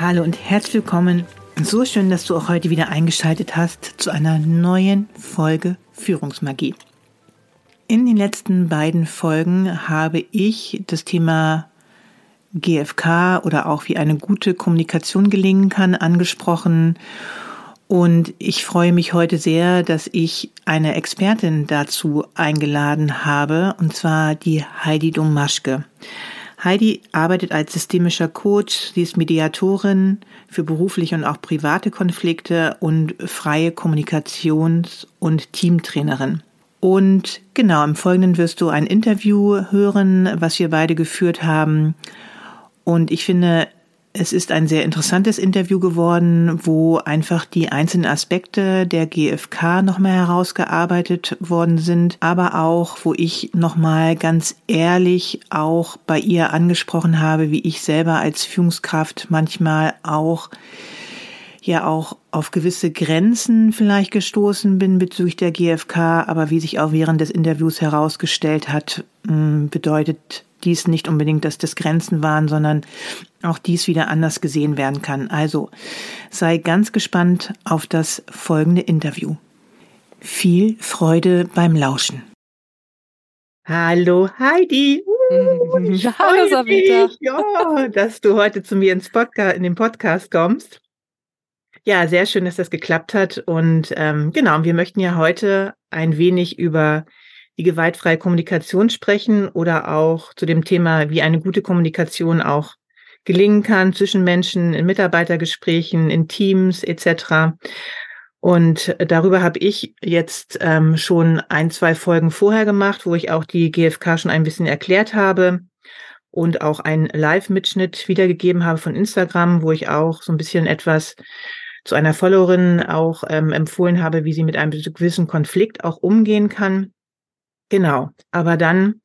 Hallo und herzlich willkommen. So schön, dass du auch heute wieder eingeschaltet hast zu einer neuen Folge Führungsmagie. In den letzten beiden Folgen habe ich das Thema GFK oder auch wie eine gute Kommunikation gelingen kann angesprochen und ich freue mich heute sehr, dass ich eine Expertin dazu eingeladen habe, und zwar die Heidi Domaschke. Heidi arbeitet als systemischer Coach, sie ist Mediatorin für berufliche und auch private Konflikte und freie Kommunikations- und Teamtrainerin. Und genau, im Folgenden wirst du ein Interview hören, was wir beide geführt haben. Und ich finde, es ist ein sehr interessantes Interview geworden, wo einfach die einzelnen Aspekte der GfK nochmal herausgearbeitet worden sind, aber auch, wo ich nochmal ganz ehrlich auch bei ihr angesprochen habe, wie ich selber als Führungskraft manchmal auch ja auch auf gewisse Grenzen vielleicht gestoßen bin bezüglich der GfK, aber wie sich auch während des Interviews herausgestellt hat, bedeutet dies nicht unbedingt, dass das Grenzen waren, sondern auch dies wieder anders gesehen werden kann. Also sei ganz gespannt auf das folgende Interview. Viel Freude beim Lauschen. Hallo Heidi. Uh, Hallo Sabita. Ja, dass du heute zu mir ins Podcast, in den Podcast kommst. Ja, sehr schön, dass das geklappt hat. Und ähm, genau, wir möchten ja heute ein wenig über die gewaltfreie Kommunikation sprechen oder auch zu dem Thema, wie eine gute Kommunikation auch gelingen kann zwischen Menschen, in Mitarbeitergesprächen, in Teams etc. Und darüber habe ich jetzt ähm, schon ein, zwei Folgen vorher gemacht, wo ich auch die GfK schon ein bisschen erklärt habe und auch einen Live-Mitschnitt wiedergegeben habe von Instagram, wo ich auch so ein bisschen etwas zu einer Followerin auch ähm, empfohlen habe, wie sie mit einem gewissen Konflikt auch umgehen kann. Genau. Aber dann.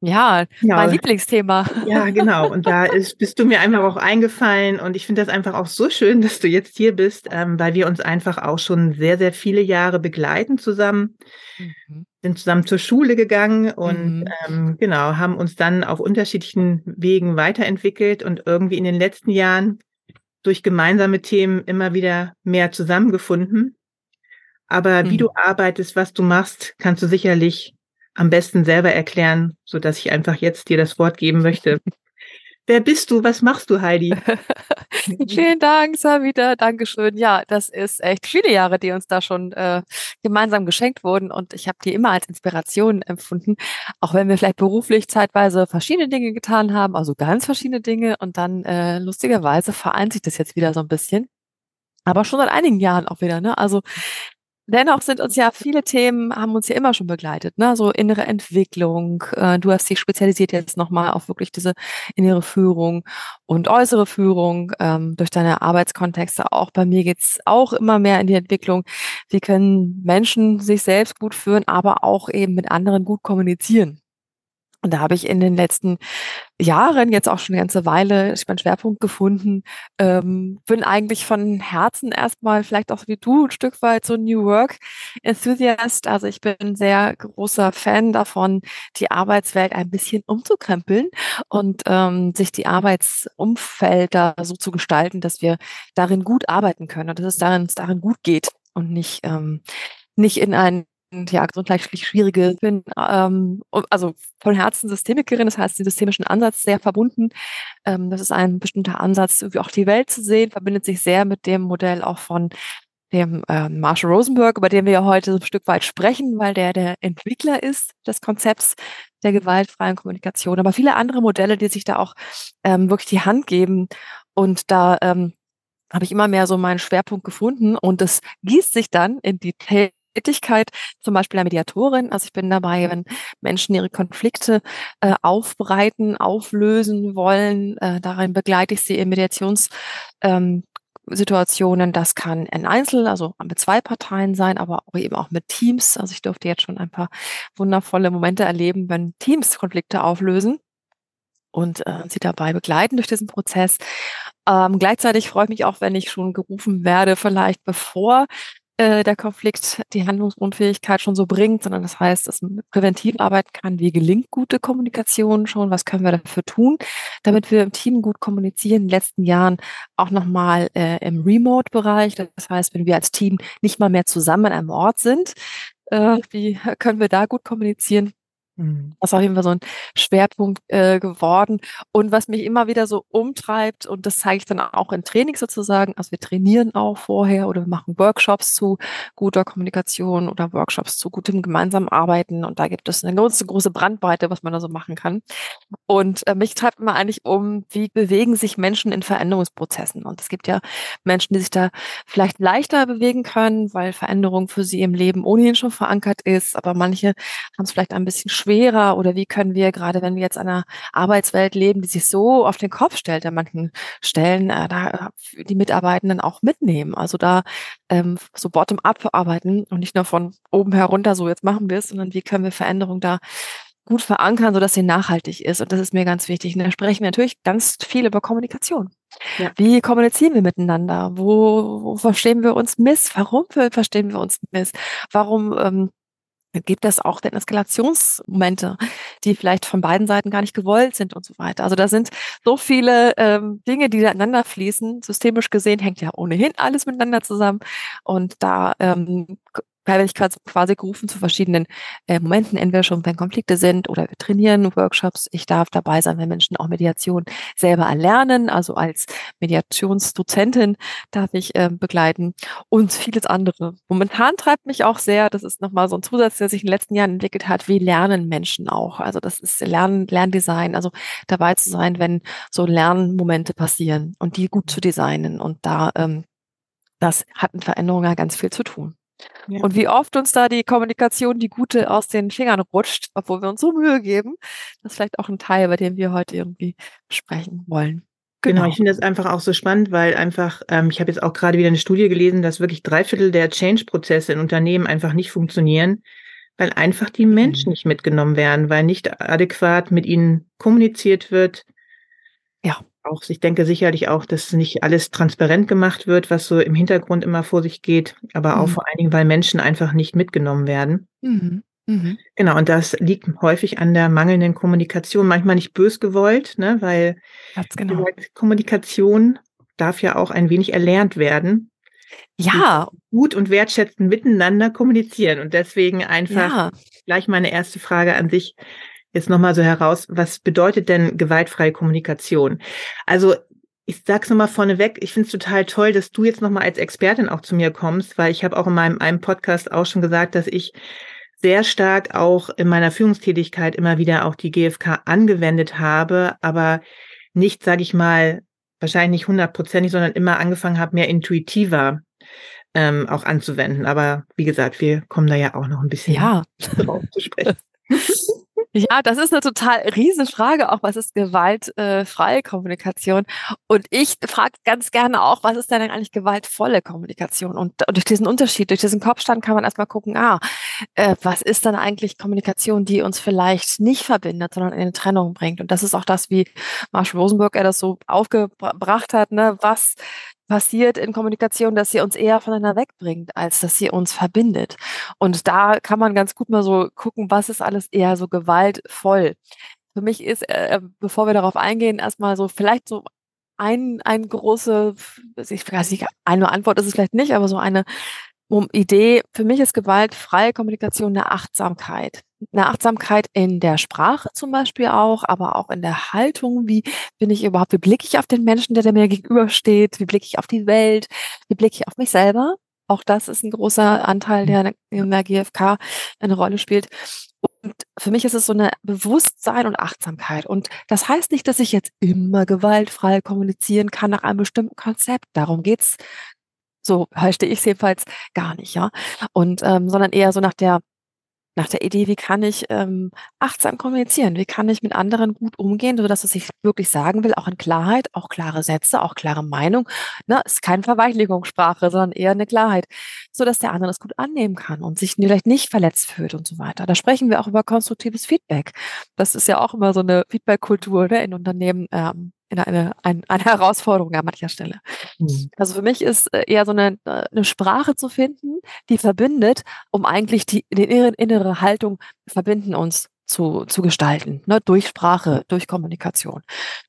Ja, ja, mein Lieblingsthema. Ja, genau. Und da ist, bist du mir einfach auch eingefallen. Und ich finde das einfach auch so schön, dass du jetzt hier bist, ähm, weil wir uns einfach auch schon sehr, sehr viele Jahre begleiten zusammen. Mhm. Sind zusammen zur Schule gegangen und mhm. ähm, genau, haben uns dann auf unterschiedlichen Wegen weiterentwickelt und irgendwie in den letzten Jahren durch gemeinsame Themen immer wieder mehr zusammengefunden. Aber mhm. wie du arbeitest, was du machst, kannst du sicherlich am besten selber erklären, so dass ich einfach jetzt dir das Wort geben möchte. Wer bist du? Was machst du, Heidi? Vielen Dank, Savita. Dankeschön. Ja, das ist echt viele Jahre, die uns da schon äh, gemeinsam geschenkt wurden. Und ich habe die immer als Inspiration empfunden, auch wenn wir vielleicht beruflich zeitweise verschiedene Dinge getan haben, also ganz verschiedene Dinge. Und dann äh, lustigerweise vereint sich das jetzt wieder so ein bisschen. Aber schon seit einigen Jahren auch wieder. Ne? Also Dennoch sind uns ja viele Themen, haben uns ja immer schon begleitet, ne? So innere Entwicklung. Äh, du hast dich spezialisiert jetzt nochmal auf wirklich diese innere Führung und äußere Führung ähm, durch deine Arbeitskontexte. Auch bei mir geht's auch immer mehr in die Entwicklung. Wie können Menschen sich selbst gut führen, aber auch eben mit anderen gut kommunizieren? Und da habe ich in den letzten Jahren, jetzt auch schon eine ganze Weile, ich meinen Schwerpunkt gefunden, ähm, bin eigentlich von Herzen erstmal, vielleicht auch wie du, ein Stück weit so New Work Enthusiast. Also ich bin ein sehr großer Fan davon, die Arbeitswelt ein bisschen umzukrempeln und ähm, sich die Arbeitsumfelder so zu gestalten, dass wir darin gut arbeiten können und dass es darin, es darin gut geht und nicht, ähm, nicht in ein ja, gesundheitlich schwierige, ich bin ähm, also von Herzen Systemikerin, das heißt den systemischen Ansatz sehr verbunden. Ähm, das ist ein bestimmter Ansatz, wie auch die Welt zu sehen, verbindet sich sehr mit dem Modell auch von dem äh, Marshall Rosenberg, über den wir ja heute so ein Stück weit sprechen, weil der der Entwickler ist des Konzepts der gewaltfreien Kommunikation. Aber viele andere Modelle, die sich da auch ähm, wirklich die Hand geben. Und da ähm, habe ich immer mehr so meinen Schwerpunkt gefunden und das gießt sich dann in die Tätigkeit, zum Beispiel der Mediatorin. Also ich bin dabei, wenn Menschen ihre Konflikte äh, aufbereiten, auflösen wollen. Äh, darin begleite ich sie in Mediations ähm. Das kann ein Einzel, also mit zwei Parteien sein, aber auch eben auch mit Teams. Also ich durfte jetzt schon ein paar wundervolle Momente erleben, wenn Teams Konflikte auflösen und äh, sie dabei begleiten durch diesen Prozess. Ähm, gleichzeitig freue ich mich auch, wenn ich schon gerufen werde, vielleicht bevor äh, der Konflikt die Handlungsunfähigkeit schon so bringt, sondern das heißt, dass man präventiv arbeiten kann. Wie gelingt gute Kommunikation schon? Was können wir dafür tun, damit wir im Team gut kommunizieren? In den letzten Jahren auch nochmal äh, im Remote-Bereich. Das heißt, wenn wir als Team nicht mal mehr zusammen einem Ort sind, äh, wie können wir da gut kommunizieren? Mhm. Das ist auf jeden Fall so ein Schwerpunkt äh, geworden. Und was mich immer wieder so umtreibt, und das zeige ich dann auch in Training sozusagen, also wir trainieren auch vorher oder wir machen Workshops zu guter Kommunikation oder Workshops zu gutem gemeinsamen Arbeiten. Und da gibt es eine große, große Brandbreite, was man da so machen kann. Und äh, mich treibt immer eigentlich um, wie bewegen sich Menschen in Veränderungsprozessen. Und es gibt ja Menschen, die sich da vielleicht leichter bewegen können, weil Veränderung für sie im Leben ohnehin schon verankert ist. Aber manche haben es vielleicht ein bisschen schwer schwerer oder wie können wir, gerade wenn wir jetzt an einer Arbeitswelt leben, die sich so auf den Kopf stellt an manchen Stellen, äh, da die Mitarbeitenden auch mitnehmen. Also da ähm, so bottom-up arbeiten und nicht nur von oben herunter, so jetzt machen wir es, sondern wie können wir Veränderung da gut verankern, sodass sie nachhaltig ist. Und das ist mir ganz wichtig. Und da sprechen wir natürlich ganz viel über Kommunikation. Ja. Wie kommunizieren wir miteinander? Wo, wo verstehen wir uns miss? Warum verstehen wir uns miss? Warum ähm, gibt es auch denn Eskalationsmomente, die vielleicht von beiden Seiten gar nicht gewollt sind und so weiter. Also da sind so viele ähm, Dinge, die ineinander fließen. Systemisch gesehen hängt ja ohnehin alles miteinander zusammen. Und da ähm, werde ich quasi gerufen zu verschiedenen äh, Momenten, entweder schon, wenn Konflikte sind oder wir trainieren Workshops. Ich darf dabei sein, wenn Menschen auch Mediation selber erlernen. Also als Mediationsdozentin darf ich äh, begleiten und vieles andere. Momentan treibt mich auch sehr, das ist nochmal so ein Zusatz, der sich in den letzten Jahren entwickelt hat, wie lernen Menschen auch. Also das ist Lernen, Lerndesign, also dabei zu sein, wenn so Lernmomente passieren und die gut zu designen. Und da ähm, das hat in Veränderungen ganz viel zu tun. Ja. Und wie oft uns da die Kommunikation, die gute, aus den Fingern rutscht, obwohl wir uns so Mühe geben. Das ist vielleicht auch ein Teil, bei dem wir heute irgendwie sprechen wollen. Genau, genau ich finde das einfach auch so spannend, weil einfach, ähm, ich habe jetzt auch gerade wieder eine Studie gelesen, dass wirklich drei Viertel der Change-Prozesse in Unternehmen einfach nicht funktionieren, weil einfach die Menschen mhm. nicht mitgenommen werden, weil nicht adäquat mit ihnen kommuniziert wird. Auch, ich denke sicherlich auch, dass nicht alles transparent gemacht wird, was so im Hintergrund immer vor sich geht, aber mhm. auch vor allen Dingen, weil Menschen einfach nicht mitgenommen werden. Mhm. Mhm. Genau, und das liegt häufig an der mangelnden Kommunikation, manchmal nicht bös gewollt, ne, weil genau. Kommunikation darf ja auch ein wenig erlernt werden. Ja. Gut und wertschätzend miteinander kommunizieren. Und deswegen einfach ja. gleich meine erste Frage an sich jetzt nochmal so heraus, was bedeutet denn gewaltfreie Kommunikation? Also ich sag's nochmal vorneweg, ich finde es total toll, dass du jetzt nochmal als Expertin auch zu mir kommst, weil ich habe auch in meinem einem Podcast auch schon gesagt, dass ich sehr stark auch in meiner Führungstätigkeit immer wieder auch die GfK angewendet habe, aber nicht, sage ich mal, wahrscheinlich nicht hundertprozentig, sondern immer angefangen habe, mehr intuitiver ähm, auch anzuwenden. Aber wie gesagt, wir kommen da ja auch noch ein bisschen ja. drauf zu sprechen. Ja, das ist eine total Riesenfrage auch, was ist gewaltfreie Kommunikation? Und ich frage ganz gerne auch, was ist denn eigentlich gewaltvolle Kommunikation? Und, durch diesen Unterschied, durch diesen Kopfstand kann man erstmal gucken, ah, äh, was ist dann eigentlich Kommunikation, die uns vielleicht nicht verbindet, sondern in eine Trennung bringt? Und das ist auch das, wie Marshall Rosenberg er das so aufgebracht hat, ne? Was passiert in Kommunikation, dass sie uns eher voneinander wegbringt, als dass sie uns verbindet. Und da kann man ganz gut mal so gucken, was ist alles eher so gewaltvoll. Für mich ist, äh, bevor wir darauf eingehen, erstmal so vielleicht so ein, ein große, ich weiß nicht, eine Antwort ist es vielleicht nicht, aber so eine um Idee, für mich ist gewaltfreie Kommunikation eine Achtsamkeit. Eine Achtsamkeit in der Sprache zum Beispiel auch, aber auch in der Haltung. Wie bin ich überhaupt, wie blicke ich auf den Menschen, der, mir gegenübersteht? Wie blicke ich auf die Welt? Wie blicke ich auf mich selber? Auch das ist ein großer Anteil, der in der GfK eine Rolle spielt. Und für mich ist es so eine Bewusstsein und Achtsamkeit. Und das heißt nicht, dass ich jetzt immer gewaltfrei kommunizieren kann nach einem bestimmten Konzept. Darum geht's so verstehe ich es jedenfalls gar nicht, ja. Und ähm, sondern eher so nach der nach der Idee, wie kann ich ähm, achtsam kommunizieren? Wie kann ich mit anderen gut umgehen, sodass es sich wirklich sagen will, auch in Klarheit, auch klare Sätze, auch klare Meinung. Ne? Ist keine Verweichlichungssprache, sondern eher eine Klarheit, sodass der andere das gut annehmen kann und sich vielleicht nicht verletzt fühlt und so weiter. Da sprechen wir auch über konstruktives Feedback. Das ist ja auch immer so eine Feedback-Kultur ne, in Unternehmen. Ähm, eine, eine, eine Herausforderung an mancher Stelle. Mhm. Also für mich ist äh, eher so eine, äh, eine Sprache zu finden, die verbindet, um eigentlich die, die innere, innere Haltung verbinden uns zu, zu gestalten, ne, durch Sprache, durch Kommunikation.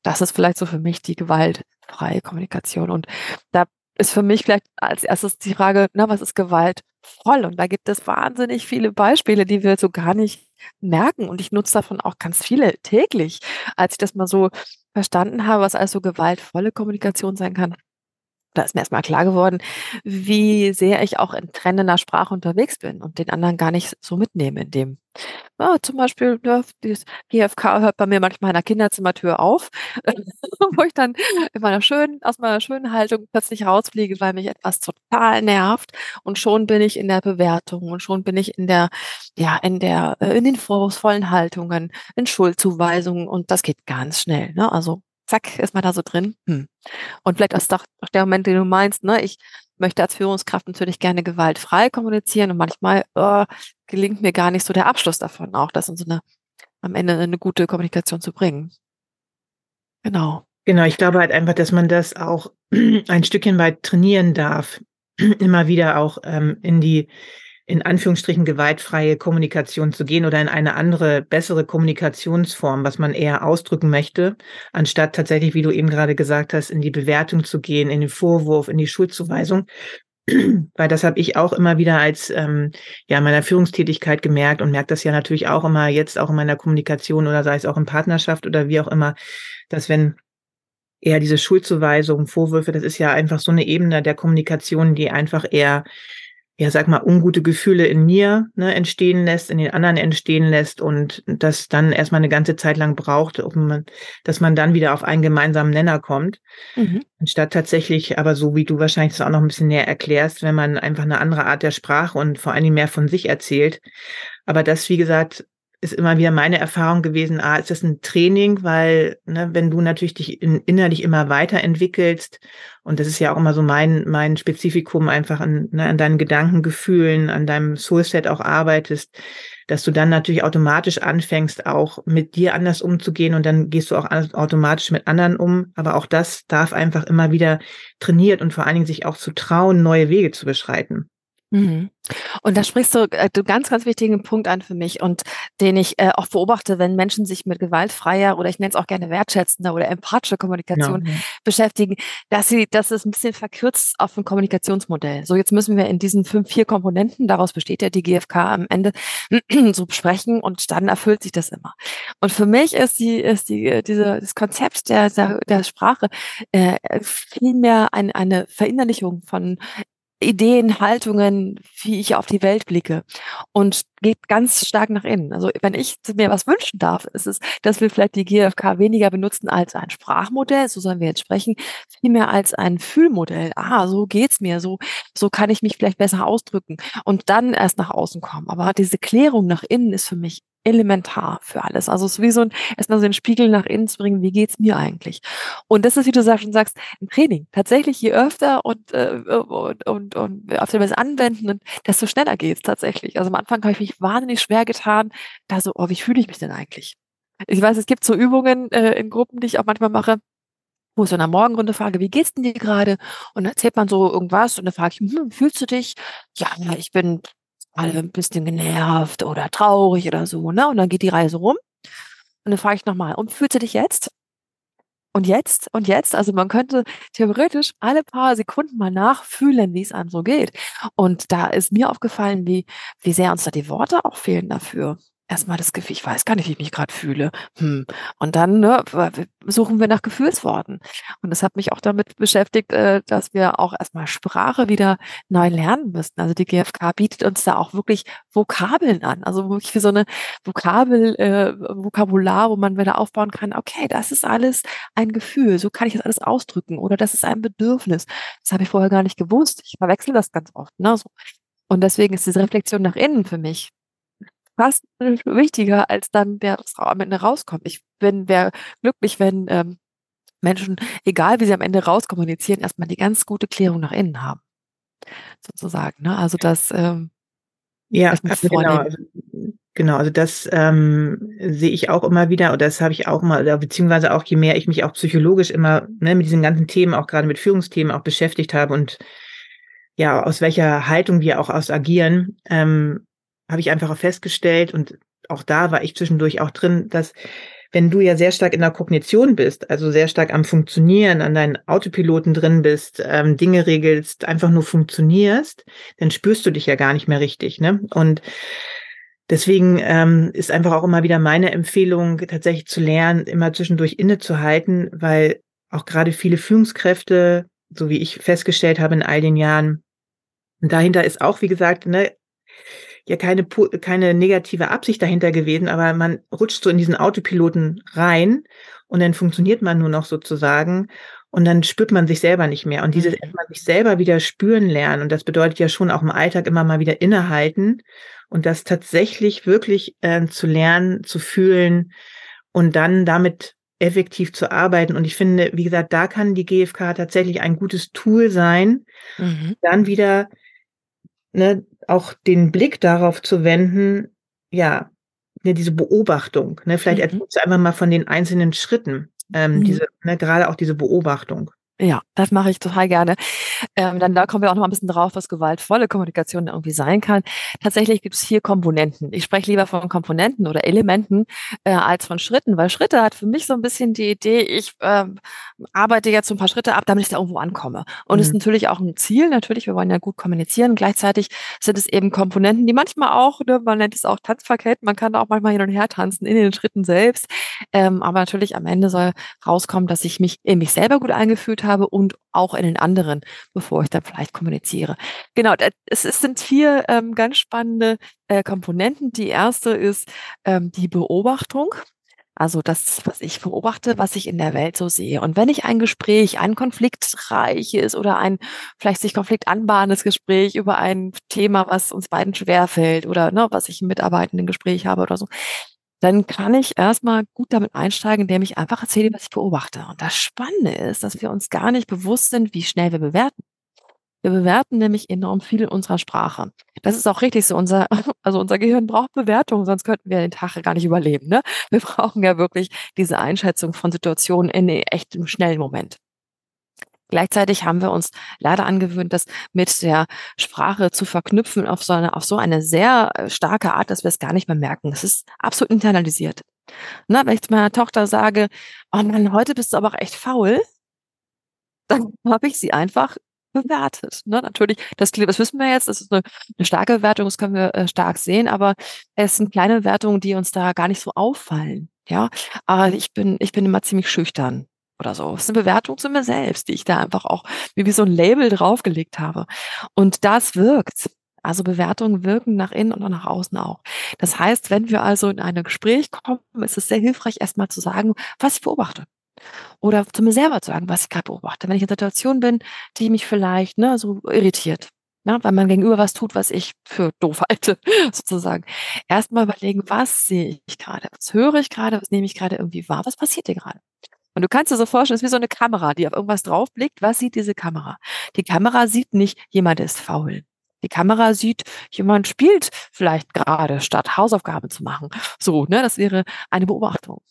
Das ist vielleicht so für mich die gewaltfreie Kommunikation. Und da ist für mich vielleicht als erstes die Frage, na, was ist gewaltvoll? Und da gibt es wahnsinnig viele Beispiele, die wir so gar nicht merken. Und ich nutze davon auch ganz viele täglich. Als ich das mal so verstanden habe, was also gewaltvolle Kommunikation sein kann, da ist mir erstmal klar geworden, wie sehr ich auch in trennender Sprache unterwegs bin und den anderen gar nicht so mitnehme in dem. Ja, zum Beispiel, ja, dieses GFK hört bei mir manchmal in der Kinderzimmertür auf, wo ich dann in meiner schönen, aus meiner schönen Haltung plötzlich rausfliege, weil mich etwas total nervt und schon bin ich in der Bewertung und schon bin ich in der, ja, in der, äh, in den vorwurfsvollen Haltungen, in Schuldzuweisungen und das geht ganz schnell, ne? Also zack, ist man da so drin. Hm. Und vielleicht ist doch der Moment, den du meinst, ne? Ich möchte als Führungskraft natürlich gerne gewaltfrei kommunizieren und manchmal oh, gelingt mir gar nicht so der Abschluss davon, auch das in so eine, am Ende eine gute Kommunikation zu bringen. Genau. Genau, ich glaube halt einfach, dass man das auch ein Stückchen weit trainieren darf, immer wieder auch ähm, in die in Anführungsstrichen gewaltfreie Kommunikation zu gehen oder in eine andere, bessere Kommunikationsform, was man eher ausdrücken möchte, anstatt tatsächlich, wie du eben gerade gesagt hast, in die Bewertung zu gehen, in den Vorwurf, in die Schuldzuweisung. Weil das habe ich auch immer wieder als ähm, ja meiner Führungstätigkeit gemerkt und merkt das ja natürlich auch immer jetzt auch in meiner Kommunikation oder sei es auch in Partnerschaft oder wie auch immer, dass wenn eher diese Schuldzuweisung, Vorwürfe, das ist ja einfach so eine Ebene der Kommunikation, die einfach eher ja, sag mal, ungute Gefühle in mir ne, entstehen lässt, in den anderen entstehen lässt und das dann erstmal eine ganze Zeit lang braucht, um man, dass man dann wieder auf einen gemeinsamen Nenner kommt. Mhm. Anstatt tatsächlich, aber so wie du wahrscheinlich das auch noch ein bisschen näher erklärst, wenn man einfach eine andere Art der Sprache und vor allen Dingen mehr von sich erzählt. Aber das, wie gesagt, ist immer wieder meine Erfahrung gewesen, ah, ist das ein Training, weil ne, wenn du natürlich dich in, innerlich immer weiterentwickelst, und das ist ja auch immer so mein, mein Spezifikum, einfach an, ne, an deinen Gedankengefühlen, an deinem Soulset auch arbeitest, dass du dann natürlich automatisch anfängst, auch mit dir anders umzugehen und dann gehst du auch automatisch mit anderen um. Aber auch das darf einfach immer wieder trainiert und vor allen Dingen sich auch zu trauen, neue Wege zu beschreiten. Mhm. Und da sprichst du äh, einen ganz, ganz wichtigen Punkt an für mich und den ich äh, auch beobachte, wenn Menschen sich mit gewaltfreier oder ich nenne es auch gerne wertschätzender oder empathischer Kommunikation ja. beschäftigen, dass sie, dass es ein bisschen verkürzt auf ein Kommunikationsmodell. So, jetzt müssen wir in diesen fünf, vier Komponenten, daraus besteht ja die GfK am Ende, so besprechen und dann erfüllt sich das immer. Und für mich ist die, ist die, äh, diese, das Konzept der, der, der Sprache äh, vielmehr ein, eine Verinnerlichung von Ideen, Haltungen, wie ich auf die Welt blicke und geht ganz stark nach innen. Also wenn ich mir was wünschen darf, ist es, dass wir vielleicht die GfK weniger benutzen als ein Sprachmodell, so sollen wir jetzt sprechen, vielmehr als ein Fühlmodell. Ah, so geht's mir, so, so kann ich mich vielleicht besser ausdrücken und dann erst nach außen kommen. Aber diese Klärung nach innen ist für mich elementar für alles. Also es ist wie so ein, erstmal so einen Spiegel nach innen zu bringen, wie geht's mir eigentlich? Und das ist, wie du schon sagst, ein Training. Tatsächlich, je öfter und, äh, und, und, und auf das anwenden, desto schneller geht's tatsächlich. Also am Anfang habe ich mich wahnsinnig schwer getan, da so, oh, wie fühle ich mich denn eigentlich? Ich weiß, es gibt so Übungen äh, in Gruppen, die ich auch manchmal mache, wo ich so in der Morgenrunde frage, wie geht's denn dir gerade? Und dann erzählt man so irgendwas und dann frage ich, hm, fühlst du dich? Ja, ich bin alle ein bisschen genervt oder traurig oder so, ne? Und dann geht die Reise rum. Und dann frage ich nochmal, und fühlst du dich jetzt? und jetzt, und jetzt, also man könnte theoretisch alle paar Sekunden mal nachfühlen, wie es einem so geht. Und da ist mir aufgefallen, wie, wie sehr uns da die Worte auch fehlen dafür erstmal das Gefühl, ich weiß gar nicht, wie ich mich gerade fühle. Hm. Und dann ne, suchen wir nach Gefühlsworten. Und das hat mich auch damit beschäftigt, äh, dass wir auch erstmal Sprache wieder neu lernen müssen. Also die GfK bietet uns da auch wirklich Vokabeln an. Also wirklich für so eine Vokabel, äh, Vokabular, wo man wieder aufbauen kann, okay, das ist alles ein Gefühl, so kann ich das alles ausdrücken. Oder das ist ein Bedürfnis. Das habe ich vorher gar nicht gewusst. Ich verwechsel das ganz oft. Ne? So. Und deswegen ist diese Reflexion nach innen für mich fast wichtiger, als dann, wer am Ende rauskommt. Ich bin, wäre glücklich, wenn ähm, Menschen, egal wie sie am Ende rauskommunizieren, erstmal die ganz gute Klärung nach innen haben. Sozusagen. Ne? Also das ähm, ja, also genau, also, genau, also das ähm, sehe ich auch immer wieder, oder das habe ich auch mal, oder beziehungsweise auch je mehr ich mich auch psychologisch immer ne, mit diesen ganzen Themen, auch gerade mit Führungsthemen auch beschäftigt habe und ja, aus welcher Haltung wir auch aus agieren, ähm, habe ich einfach auch festgestellt und auch da war ich zwischendurch auch drin, dass wenn du ja sehr stark in der Kognition bist, also sehr stark am Funktionieren, an deinen Autopiloten drin bist, ähm, Dinge regelst, einfach nur funktionierst, dann spürst du dich ja gar nicht mehr richtig. Ne? Und deswegen ähm, ist einfach auch immer wieder meine Empfehlung, tatsächlich zu lernen, immer zwischendurch innezuhalten, weil auch gerade viele Führungskräfte, so wie ich festgestellt habe in all den Jahren, dahinter ist auch, wie gesagt, ne, ja keine, keine negative Absicht dahinter gewesen, aber man rutscht so in diesen Autopiloten rein und dann funktioniert man nur noch sozusagen und dann spürt man sich selber nicht mehr. Und dieses mhm. erstmal sich selber wieder spüren lernen, und das bedeutet ja schon auch im Alltag immer mal wieder innehalten und das tatsächlich wirklich äh, zu lernen, zu fühlen und dann damit effektiv zu arbeiten. Und ich finde, wie gesagt, da kann die GfK tatsächlich ein gutes Tool sein, mhm. dann wieder ne, auch den Blick darauf zu wenden, ja, ne, diese Beobachtung, ne, vielleicht mhm. erzählst du einfach mal von den einzelnen Schritten, ähm, mhm. diese, ne, gerade auch diese Beobachtung. Ja, das mache ich total gerne. Ähm, dann da kommen wir auch noch ein bisschen drauf, was gewaltvolle Kommunikation irgendwie sein kann. Tatsächlich gibt es vier Komponenten. Ich spreche lieber von Komponenten oder Elementen äh, als von Schritten, weil Schritte hat für mich so ein bisschen die Idee, ich äh, arbeite jetzt so ein paar Schritte ab, damit ich da irgendwo ankomme. Und mhm. ist natürlich auch ein Ziel, natürlich, wir wollen ja gut kommunizieren. Gleichzeitig sind es eben Komponenten, die manchmal auch, ne, man nennt es auch Tanzverkehr, man kann auch manchmal hin und her tanzen in den Schritten selbst. Ähm, aber natürlich am Ende soll rauskommen, dass ich mich in mich selber gut eingefühlt habe habe und auch in den anderen, bevor ich dann vielleicht kommuniziere. Genau, es, sind vier ähm, ganz spannende äh, Komponenten. Die erste ist ähm, die Beobachtung. Also das, was ich beobachte, was ich in der Welt so sehe. Und wenn ich ein Gespräch, ein konfliktreiches oder ein vielleicht sich Konflikt anbahnendes Gespräch über ein Thema, was uns beiden schwerfällt oder ne, was ich im Mitarbeitenden Gespräch habe oder so, dann kann ich erstmal gut damit einsteigen, indem ich einfach erzähle, was ich beobachte. Und das Spannende ist, dass wir uns gar nicht bewusst sind, wie schnell wir bewerten. Wir bewerten nämlich enorm viel in unserer Sprache. Das ist auch richtig so. Unser, also unser Gehirn braucht Bewertung, sonst könnten wir den Tag gar nicht überleben. Ne? Wir brauchen ja wirklich diese Einschätzung von Situationen in echt im schnellen Moment. Gleichzeitig haben wir uns leider angewöhnt, das mit der Sprache zu verknüpfen auf so eine, auf so eine sehr äh, starke Art, dass wir es gar nicht mehr merken. Es ist absolut internalisiert. Na, wenn ich zu meiner Tochter sage, oh Mann, heute bist du aber auch echt faul, dann habe ich sie einfach bewertet. Ne? Natürlich, das, das wissen wir jetzt, das ist eine, eine starke Bewertung, das können wir äh, stark sehen, aber es sind kleine Wertungen, die uns da gar nicht so auffallen. Ja, aber ich bin, ich bin immer ziemlich schüchtern oder so. Es ist eine Bewertung zu mir selbst, die ich da einfach auch wie so ein Label draufgelegt habe. Und das wirkt. Also Bewertungen wirken nach innen und nach außen auch. Das heißt, wenn wir also in ein Gespräch kommen, ist es sehr hilfreich, erstmal zu sagen, was ich beobachte. Oder zu mir selber zu sagen, was ich gerade beobachte. Wenn ich in einer Situation bin, die mich vielleicht ne, so irritiert, ne, weil man gegenüber was tut, was ich für doof halte, sozusagen. Erstmal überlegen, was sehe ich gerade? Was höre ich gerade? Was nehme ich gerade irgendwie wahr? Was passiert hier gerade? Und du kannst dir so vorstellen, es ist wie so eine Kamera, die auf irgendwas draufblickt. Was sieht diese Kamera? Die Kamera sieht nicht, jemand ist faul. Die Kamera sieht, jemand spielt vielleicht gerade, statt Hausaufgaben zu machen. So, ne, das wäre eine Beobachtung.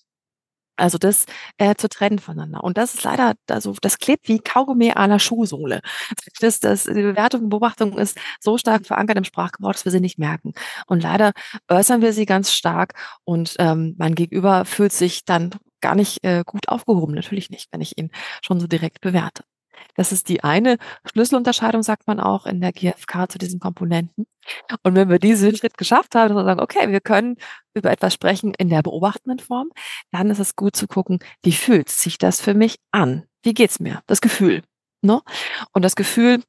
Also das äh, zu trennen voneinander. Und das ist leider, also das klebt wie Kaugummi an der Schuhsohle. Das, das, die Bewertung und Beobachtung ist so stark verankert im Sprachgebrauch, dass wir sie nicht merken. Und leider äußern wir sie ganz stark und ähm, mein Gegenüber fühlt sich dann gar nicht äh, gut aufgehoben, natürlich nicht, wenn ich ihn schon so direkt bewerte. Das ist die eine Schlüsselunterscheidung, sagt man auch in der GfK zu diesen Komponenten. Und wenn wir diesen Schritt geschafft haben und sagen, okay, wir können über etwas sprechen in der beobachtenden Form, dann ist es gut zu gucken, wie fühlt sich das für mich an? Wie geht's mir? Das Gefühl. Ne? Und das Gefühl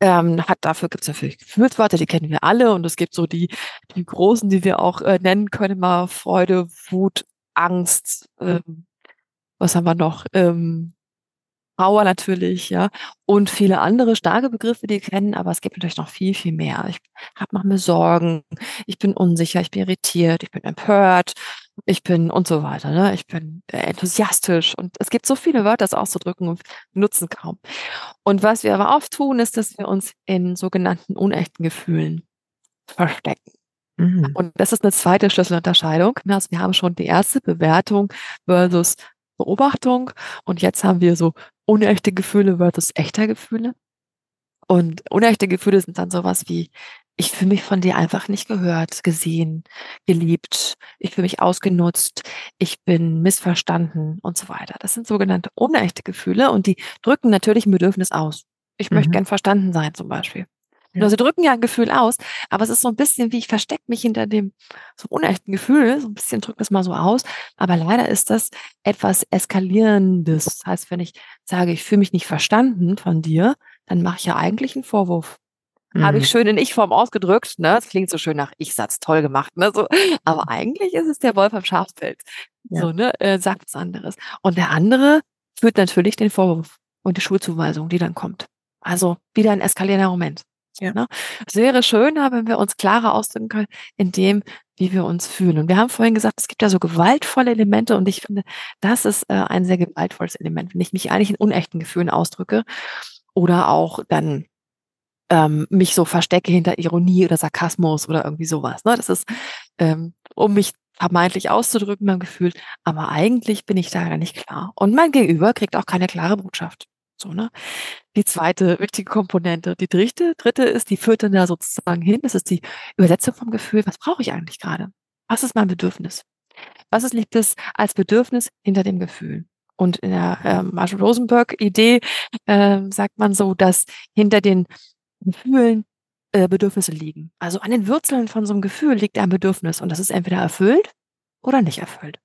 ähm, hat dafür gibt es natürlich Gefühlsworte, die kennen wir alle und es gibt so die die großen, die wir auch äh, nennen können, mal Freude, Wut, Angst. Ähm, was haben wir noch? Ähm, Trauer natürlich, ja, und viele andere starke Begriffe, die kennen, aber es gibt natürlich noch viel, viel mehr. Ich habe mache mir Sorgen, ich bin unsicher, ich bin irritiert, ich bin empört, ich bin und so weiter. Ne? Ich bin enthusiastisch und es gibt so viele Wörter, das auszudrücken und nutzen kaum. Und was wir aber oft tun, ist, dass wir uns in sogenannten unechten Gefühlen verstecken. Mhm. Und das ist eine zweite Schlüsselunterscheidung. Also wir haben schon die erste Bewertung versus Beobachtung und jetzt haben wir so unechte Gefühle versus echter Gefühle. Und unechte Gefühle sind dann sowas wie, ich fühle mich von dir einfach nicht gehört, gesehen, geliebt, ich fühle mich ausgenutzt, ich bin missverstanden und so weiter. Das sind sogenannte unechte Gefühle und die drücken natürlich ein Bedürfnis aus. Ich mhm. möchte gern verstanden sein zum Beispiel. Ja. Also drücken ja ein Gefühl aus, aber es ist so ein bisschen wie ich verstecke mich hinter dem so unechten Gefühl, so ein bisschen drückt das mal so aus. Aber leider ist das etwas Eskalierendes. Das heißt, wenn ich sage, ich fühle mich nicht verstanden von dir, dann mache ich ja eigentlich einen Vorwurf. Mhm. Habe ich mhm. schön in Ich-Form ausgedrückt, ne? Das klingt so schön nach Ich-Satz, toll gemacht, ne? So. Aber eigentlich ist es der Wolf am Schafsfeld. Ja. So, ne? Äh, sagt was anderes. Und der andere führt natürlich den Vorwurf und die Schulzuweisung, die dann kommt. Also wieder ein eskalierender Moment. Ja. Ne? Es wäre schöner, wenn wir uns klarer ausdrücken können, in dem, wie wir uns fühlen. Und wir haben vorhin gesagt, es gibt ja so gewaltvolle Elemente und ich finde, das ist äh, ein sehr gewaltvolles Element, wenn ich mich eigentlich in unechten Gefühlen ausdrücke oder auch dann ähm, mich so verstecke hinter Ironie oder Sarkasmus oder irgendwie sowas. Ne? Das ist, ähm, um mich vermeintlich auszudrücken, mein Gefühl, aber eigentlich bin ich da gar nicht klar. Und mein Gegenüber kriegt auch keine klare Botschaft. So, ne? Die zweite wichtige Komponente. Die dritte, dritte ist, die führt dann da sozusagen hin. Das ist die Übersetzung vom Gefühl. Was brauche ich eigentlich gerade? Was ist mein Bedürfnis? Was ist, liegt es als Bedürfnis hinter dem Gefühl? Und in der äh, Marshall Rosenberg-Idee äh, sagt man so, dass hinter den Gefühlen äh, Bedürfnisse liegen. Also an den Wurzeln von so einem Gefühl liegt ein Bedürfnis und das ist entweder erfüllt oder nicht erfüllt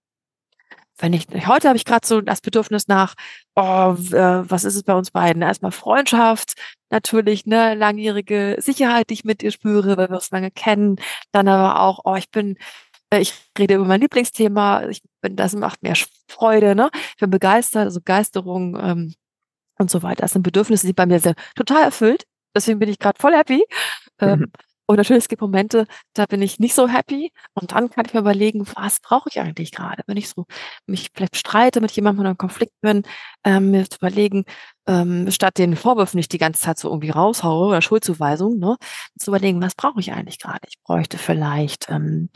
wenn ich, heute habe ich gerade so das Bedürfnis nach, oh, äh, was ist es bei uns beiden? Erstmal Freundschaft, natürlich, ne, langjährige Sicherheit, die ich mit dir spüre, weil wir uns lange kennen. Dann aber auch, oh, ich bin, äh, ich rede über mein Lieblingsthema, ich bin, das macht mir Freude, ne? Ich bin begeistert, also Begeisterung ähm, und so weiter. Das sind Bedürfnisse, die bei mir sind total erfüllt. Deswegen bin ich gerade voll happy. Ähm, mhm. Und natürlich, es gibt Momente, da bin ich nicht so happy. Und dann kann ich mir überlegen, was brauche ich eigentlich gerade? Wenn ich so mich vielleicht streite mit jemandem oder im Konflikt bin, ähm, mir zu überlegen, ähm, statt den Vorwürfen nicht die ganze Zeit so irgendwie raushaue oder Schuldzuweisung, ne, zu überlegen, was brauche ich eigentlich gerade? Ich bräuchte vielleicht ähm,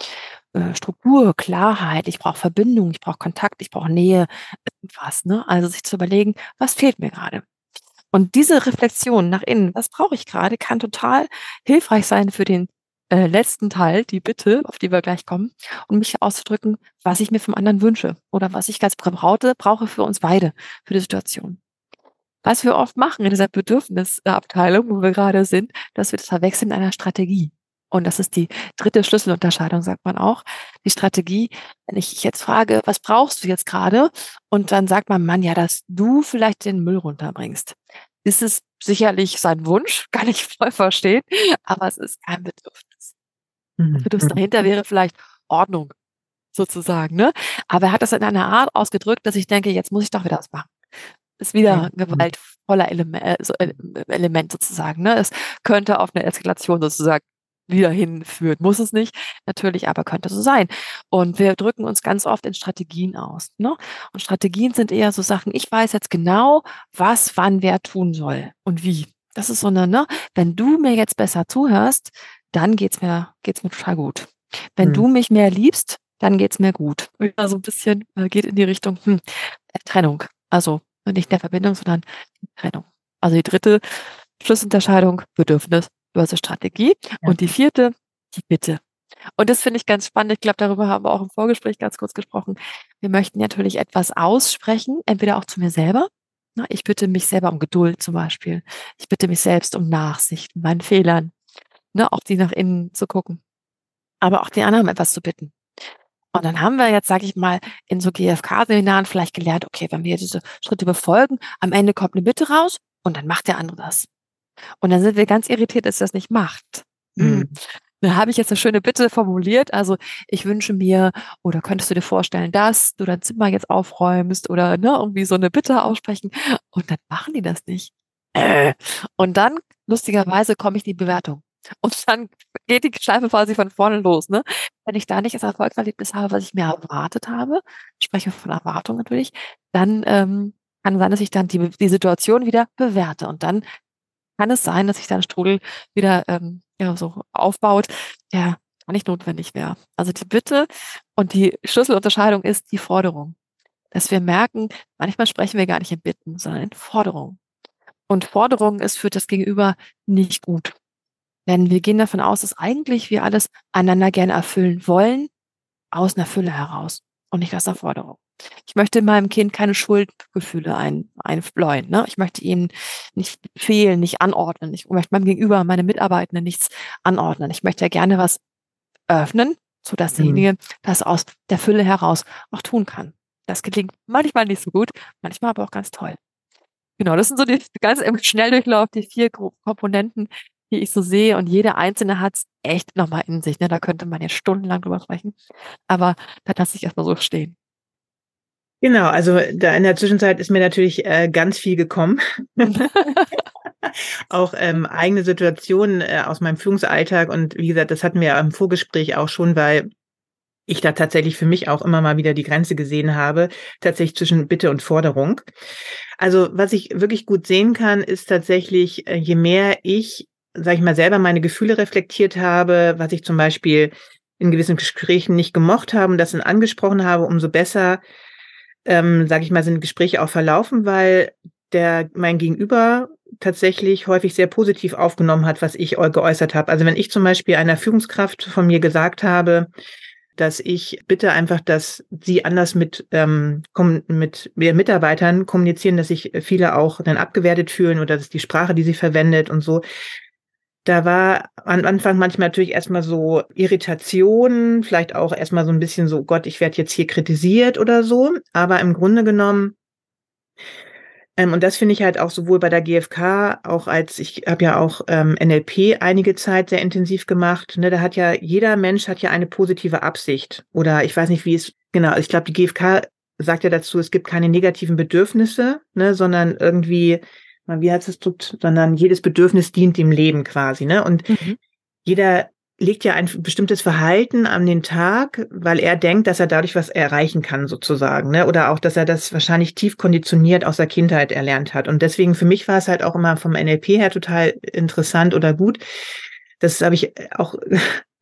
äh, Struktur, Klarheit, ich brauche Verbindung, ich brauche Kontakt, ich brauche Nähe, irgendwas. Ne? Also sich zu überlegen, was fehlt mir gerade? Und diese Reflexion nach innen, was brauche ich gerade, kann total hilfreich sein für den äh, letzten Teil, die Bitte, auf die wir gleich kommen, um mich auszudrücken, was ich mir vom anderen wünsche oder was ich als Braute brauche für uns beide, für die Situation. Was wir oft machen in dieser Bedürfnisabteilung, wo wir gerade sind, dass wir das verwechseln in einer Strategie. Und das ist die dritte Schlüsselunterscheidung, sagt man auch. Die Strategie, wenn ich jetzt frage, was brauchst du jetzt gerade? Und dann sagt man, Mann, ja, dass du vielleicht den Müll runterbringst. Das ist sicherlich sein Wunsch, kann ich voll verstehen, aber es ist kein Bedürfnis. Mhm. Bedürfnis dahinter wäre vielleicht Ordnung, sozusagen, ne? Aber er hat das in einer Art ausgedrückt, dass ich denke, jetzt muss ich doch wieder was machen. Ist wieder ein gewaltvoller Element, äh, Element sozusagen. Ne? Es könnte auf eine Eskalation sozusagen wieder hinführt. Muss es nicht, natürlich, aber könnte so sein. Und wir drücken uns ganz oft in Strategien aus. Ne? Und Strategien sind eher so Sachen, ich weiß jetzt genau, was wann wer tun soll und wie. Das ist so eine, ne? Wenn du mir jetzt besser zuhörst, dann geht's mir, geht's mir total gut. Wenn hm. du mich mehr liebst, dann geht's mir gut. Also ein bisschen äh, geht in die Richtung hm, Trennung. Also nicht der Verbindung, sondern Trennung. Also die dritte Schlussunterscheidung, Bedürfnis versus Strategie. Ja. Und die vierte, die Bitte. Und das finde ich ganz spannend. Ich glaube, darüber haben wir auch im Vorgespräch ganz kurz gesprochen. Wir möchten natürlich etwas aussprechen, entweder auch zu mir selber. Ich bitte mich selber um Geduld zum Beispiel. Ich bitte mich selbst um Nachsicht, meinen Fehlern, ne, auch die nach innen zu gucken. Aber auch die anderen um etwas zu bitten. Und dann haben wir jetzt, sage ich mal, in so GFK-Seminaren vielleicht gelernt, okay, wenn wir diese Schritte befolgen, am Ende kommt eine Bitte raus und dann macht der andere das. Und dann sind wir ganz irritiert, dass er das nicht macht. Mhm. Da habe ich jetzt eine schöne Bitte formuliert. Also ich wünsche mir, oder könntest du dir vorstellen, dass du dein Zimmer jetzt aufräumst oder ne, irgendwie so eine Bitte aussprechen. Und dann machen die das nicht. Äh. Und dann, lustigerweise, komme ich in die Bewertung. Und dann geht die Schleife quasi von vorne los. Ne? Wenn ich da nicht das Erfolgserlebnis habe, was ich mir erwartet habe, spreche von Erwartung natürlich, dann ähm, kann sein, dass ich dann die, die Situation wieder bewerte. Und dann kann es sein, dass sich dann Strudel wieder ähm, ja, so aufbaut, der gar nicht notwendig wäre. Also die Bitte und die Schlüsselunterscheidung ist die Forderung. Dass wir merken, manchmal sprechen wir gar nicht in Bitten, sondern in Forderung. Und Forderung ist für das Gegenüber nicht gut. Denn wir gehen davon aus, dass eigentlich wir alles einander gerne erfüllen wollen, aus einer Fülle heraus und nicht aus einer Forderung. Ich möchte meinem Kind keine Schuldgefühle ein, einbläuen. Ne? Ich möchte ihnen nicht fehlen, nicht anordnen. Ich möchte meinem Gegenüber, meine Mitarbeitenden nichts anordnen. Ich möchte ja gerne was öffnen, so dass mhm. derjenige das aus der Fülle heraus auch tun kann. Das gelingt manchmal nicht so gut, manchmal aber auch ganz toll. Genau, das sind so die ganz im Schnelldurchlauf, die vier Komponenten, die ich so sehe. Und jede einzelne hat es echt nochmal in sich. Ne? Da könnte man jetzt stundenlang drüber sprechen. Aber da lasse ich erstmal so stehen. Genau, also da in der Zwischenzeit ist mir natürlich äh, ganz viel gekommen. auch ähm, eigene Situationen äh, aus meinem Führungsalltag und wie gesagt, das hatten wir im Vorgespräch auch schon, weil ich da tatsächlich für mich auch immer mal wieder die Grenze gesehen habe, tatsächlich zwischen Bitte und Forderung. Also was ich wirklich gut sehen kann, ist tatsächlich, äh, je mehr ich, sage ich mal, selber meine Gefühle reflektiert habe, was ich zum Beispiel in gewissen Gesprächen nicht gemocht habe und das dann angesprochen habe, umso besser ähm, sage ich mal, sind Gespräche auch verlaufen, weil der mein Gegenüber tatsächlich häufig sehr positiv aufgenommen hat, was ich geäußert habe. Also wenn ich zum Beispiel einer Führungskraft von mir gesagt habe, dass ich bitte einfach, dass sie anders mit, ähm, mit Mitarbeitern kommunizieren, dass sich viele auch dann abgewertet fühlen oder dass die Sprache, die sie verwendet und so, da war am Anfang manchmal natürlich erstmal so Irritation, vielleicht auch erstmal so ein bisschen so, Gott, ich werde jetzt hier kritisiert oder so. Aber im Grunde genommen, ähm, und das finde ich halt auch sowohl bei der GfK, auch als ich habe ja auch ähm, NLP einige Zeit sehr intensiv gemacht. Ne, da hat ja jeder Mensch hat ja eine positive Absicht. Oder ich weiß nicht, wie es genau. Ich glaube, die GfK sagt ja dazu, es gibt keine negativen Bedürfnisse, ne, sondern irgendwie wie heißt es, sondern jedes Bedürfnis dient dem Leben quasi, ne? Und mhm. jeder legt ja ein bestimmtes Verhalten an den Tag, weil er denkt, dass er dadurch was erreichen kann, sozusagen, ne? Oder auch, dass er das wahrscheinlich tief konditioniert aus der Kindheit erlernt hat. Und deswegen für mich war es halt auch immer vom NLP her total interessant oder gut. Das habe ich auch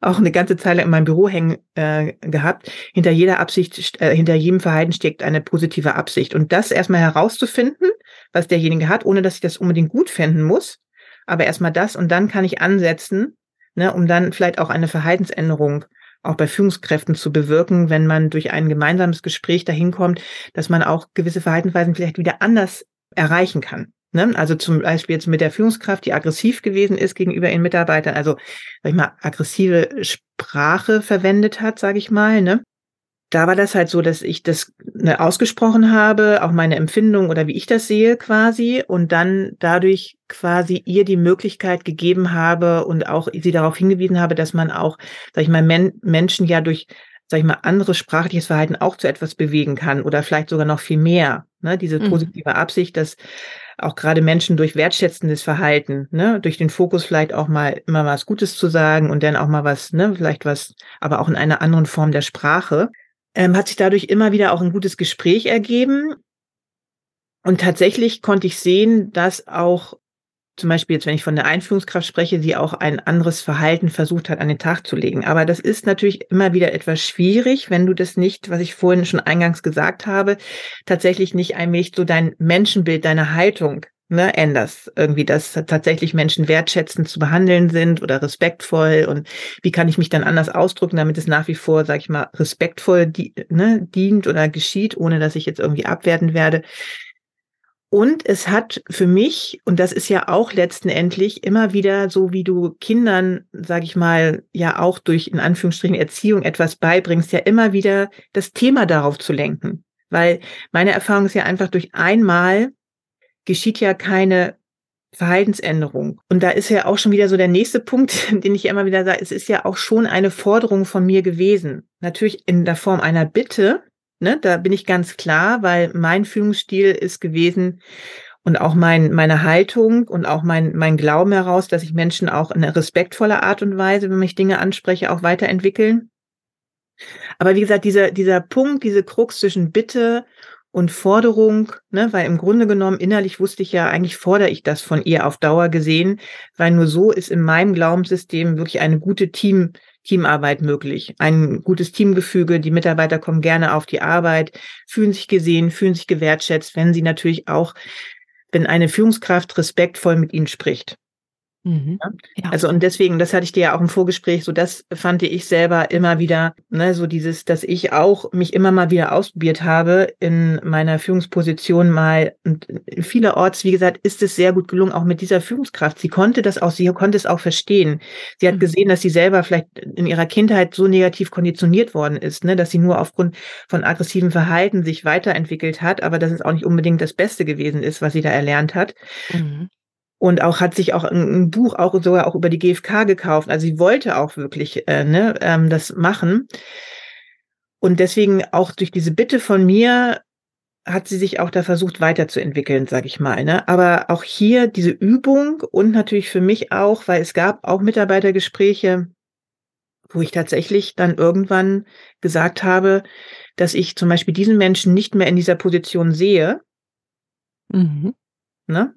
auch eine ganze Zeit in meinem Büro hängen äh, gehabt. Hinter jeder Absicht, äh, hinter jedem Verhalten steckt eine positive Absicht. Und das erstmal herauszufinden, was derjenige hat, ohne dass ich das unbedingt gut finden muss. Aber erstmal das und dann kann ich ansetzen, ne, um dann vielleicht auch eine Verhaltensänderung auch bei Führungskräften zu bewirken, wenn man durch ein gemeinsames Gespräch dahin kommt, dass man auch gewisse Verhaltensweisen vielleicht wieder anders erreichen kann. Ne? Also zum Beispiel jetzt mit der Führungskraft, die aggressiv gewesen ist gegenüber ihren Mitarbeitern, also sag ich mal aggressive Sprache verwendet hat, sage ich mal. Ne? Da war das halt so, dass ich das ne, ausgesprochen habe, auch meine Empfindung oder wie ich das sehe quasi, und dann dadurch quasi ihr die Möglichkeit gegeben habe und auch sie darauf hingewiesen habe, dass man auch, sag ich mal, Men Menschen ja durch sag ich mal, anderes sprachliches Verhalten auch zu etwas bewegen kann oder vielleicht sogar noch viel mehr. Ne? Diese mhm. positive mhm. Absicht, dass auch gerade Menschen durch wertschätzendes Verhalten, ne, durch den Fokus vielleicht auch mal immer was Gutes zu sagen und dann auch mal was, ne, vielleicht was, aber auch in einer anderen Form der Sprache, ähm, hat sich dadurch immer wieder auch ein gutes Gespräch ergeben. Und tatsächlich konnte ich sehen, dass auch zum Beispiel jetzt, wenn ich von der Einführungskraft spreche, sie auch ein anderes Verhalten versucht hat, an den Tag zu legen. Aber das ist natürlich immer wieder etwas schwierig, wenn du das nicht, was ich vorhin schon eingangs gesagt habe, tatsächlich nicht allmählich so dein Menschenbild, deine Haltung, ne, änderst. Irgendwie, dass tatsächlich Menschen wertschätzend zu behandeln sind oder respektvoll und wie kann ich mich dann anders ausdrücken, damit es nach wie vor, sag ich mal, respektvoll die, ne, dient oder geschieht, ohne dass ich jetzt irgendwie abwerten werde. Und es hat für mich, und das ist ja auch letztendlich immer wieder so, wie du Kindern, sag ich mal, ja auch durch in Anführungsstrichen Erziehung etwas beibringst, ja immer wieder das Thema darauf zu lenken. Weil meine Erfahrung ist ja einfach durch einmal geschieht ja keine Verhaltensänderung. Und da ist ja auch schon wieder so der nächste Punkt, den ich immer wieder sage, es ist ja auch schon eine Forderung von mir gewesen. Natürlich in der Form einer Bitte, ne, da bin ich ganz klar, weil mein Führungsstil ist gewesen und auch mein, meine Haltung und auch mein, mein Glauben heraus, dass ich Menschen auch in respektvoller Art und Weise, wenn ich Dinge anspreche, auch weiterentwickeln. Aber wie gesagt, dieser, dieser Punkt, diese Krux zwischen Bitte und Forderung, ne, weil im Grunde genommen innerlich wusste ich ja, eigentlich fordere ich das von ihr auf Dauer gesehen, weil nur so ist in meinem Glaubenssystem wirklich eine gute Team, Teamarbeit möglich. Ein gutes Teamgefüge, die Mitarbeiter kommen gerne auf die Arbeit, fühlen sich gesehen, fühlen sich gewertschätzt, wenn sie natürlich auch, wenn eine Führungskraft respektvoll mit ihnen spricht. Mhm. Ja. Also und deswegen, das hatte ich dir ja auch im Vorgespräch, so das fand ich selber immer wieder, ne, so dieses, dass ich auch mich immer mal wieder ausprobiert habe in meiner Führungsposition mal und vielerorts, wie gesagt, ist es sehr gut gelungen, auch mit dieser Führungskraft. Sie konnte das auch, sie konnte es auch verstehen. Sie hat mhm. gesehen, dass sie selber vielleicht in ihrer Kindheit so negativ konditioniert worden ist, ne, dass sie nur aufgrund von aggressivem Verhalten sich weiterentwickelt hat, aber dass es auch nicht unbedingt das Beste gewesen ist, was sie da erlernt hat. Mhm und auch hat sich auch ein, ein, Buch auch sogar auch über die GfK gekauft. Also sie wollte auch wirklich äh, ne, ähm, das machen. Und deswegen auch durch diese Bitte von mir hat sie sich auch da versucht weiterzuentwickeln, sag ich mal. Ne? Aber auch hier diese Übung und natürlich für mich auch, weil es gab auch Mitarbeitergespräche, wo ich tatsächlich dann irgendwann gesagt habe, dass ich zum Beispiel diesen Menschen nicht mehr in dieser Position sehe. Mhm. Ne?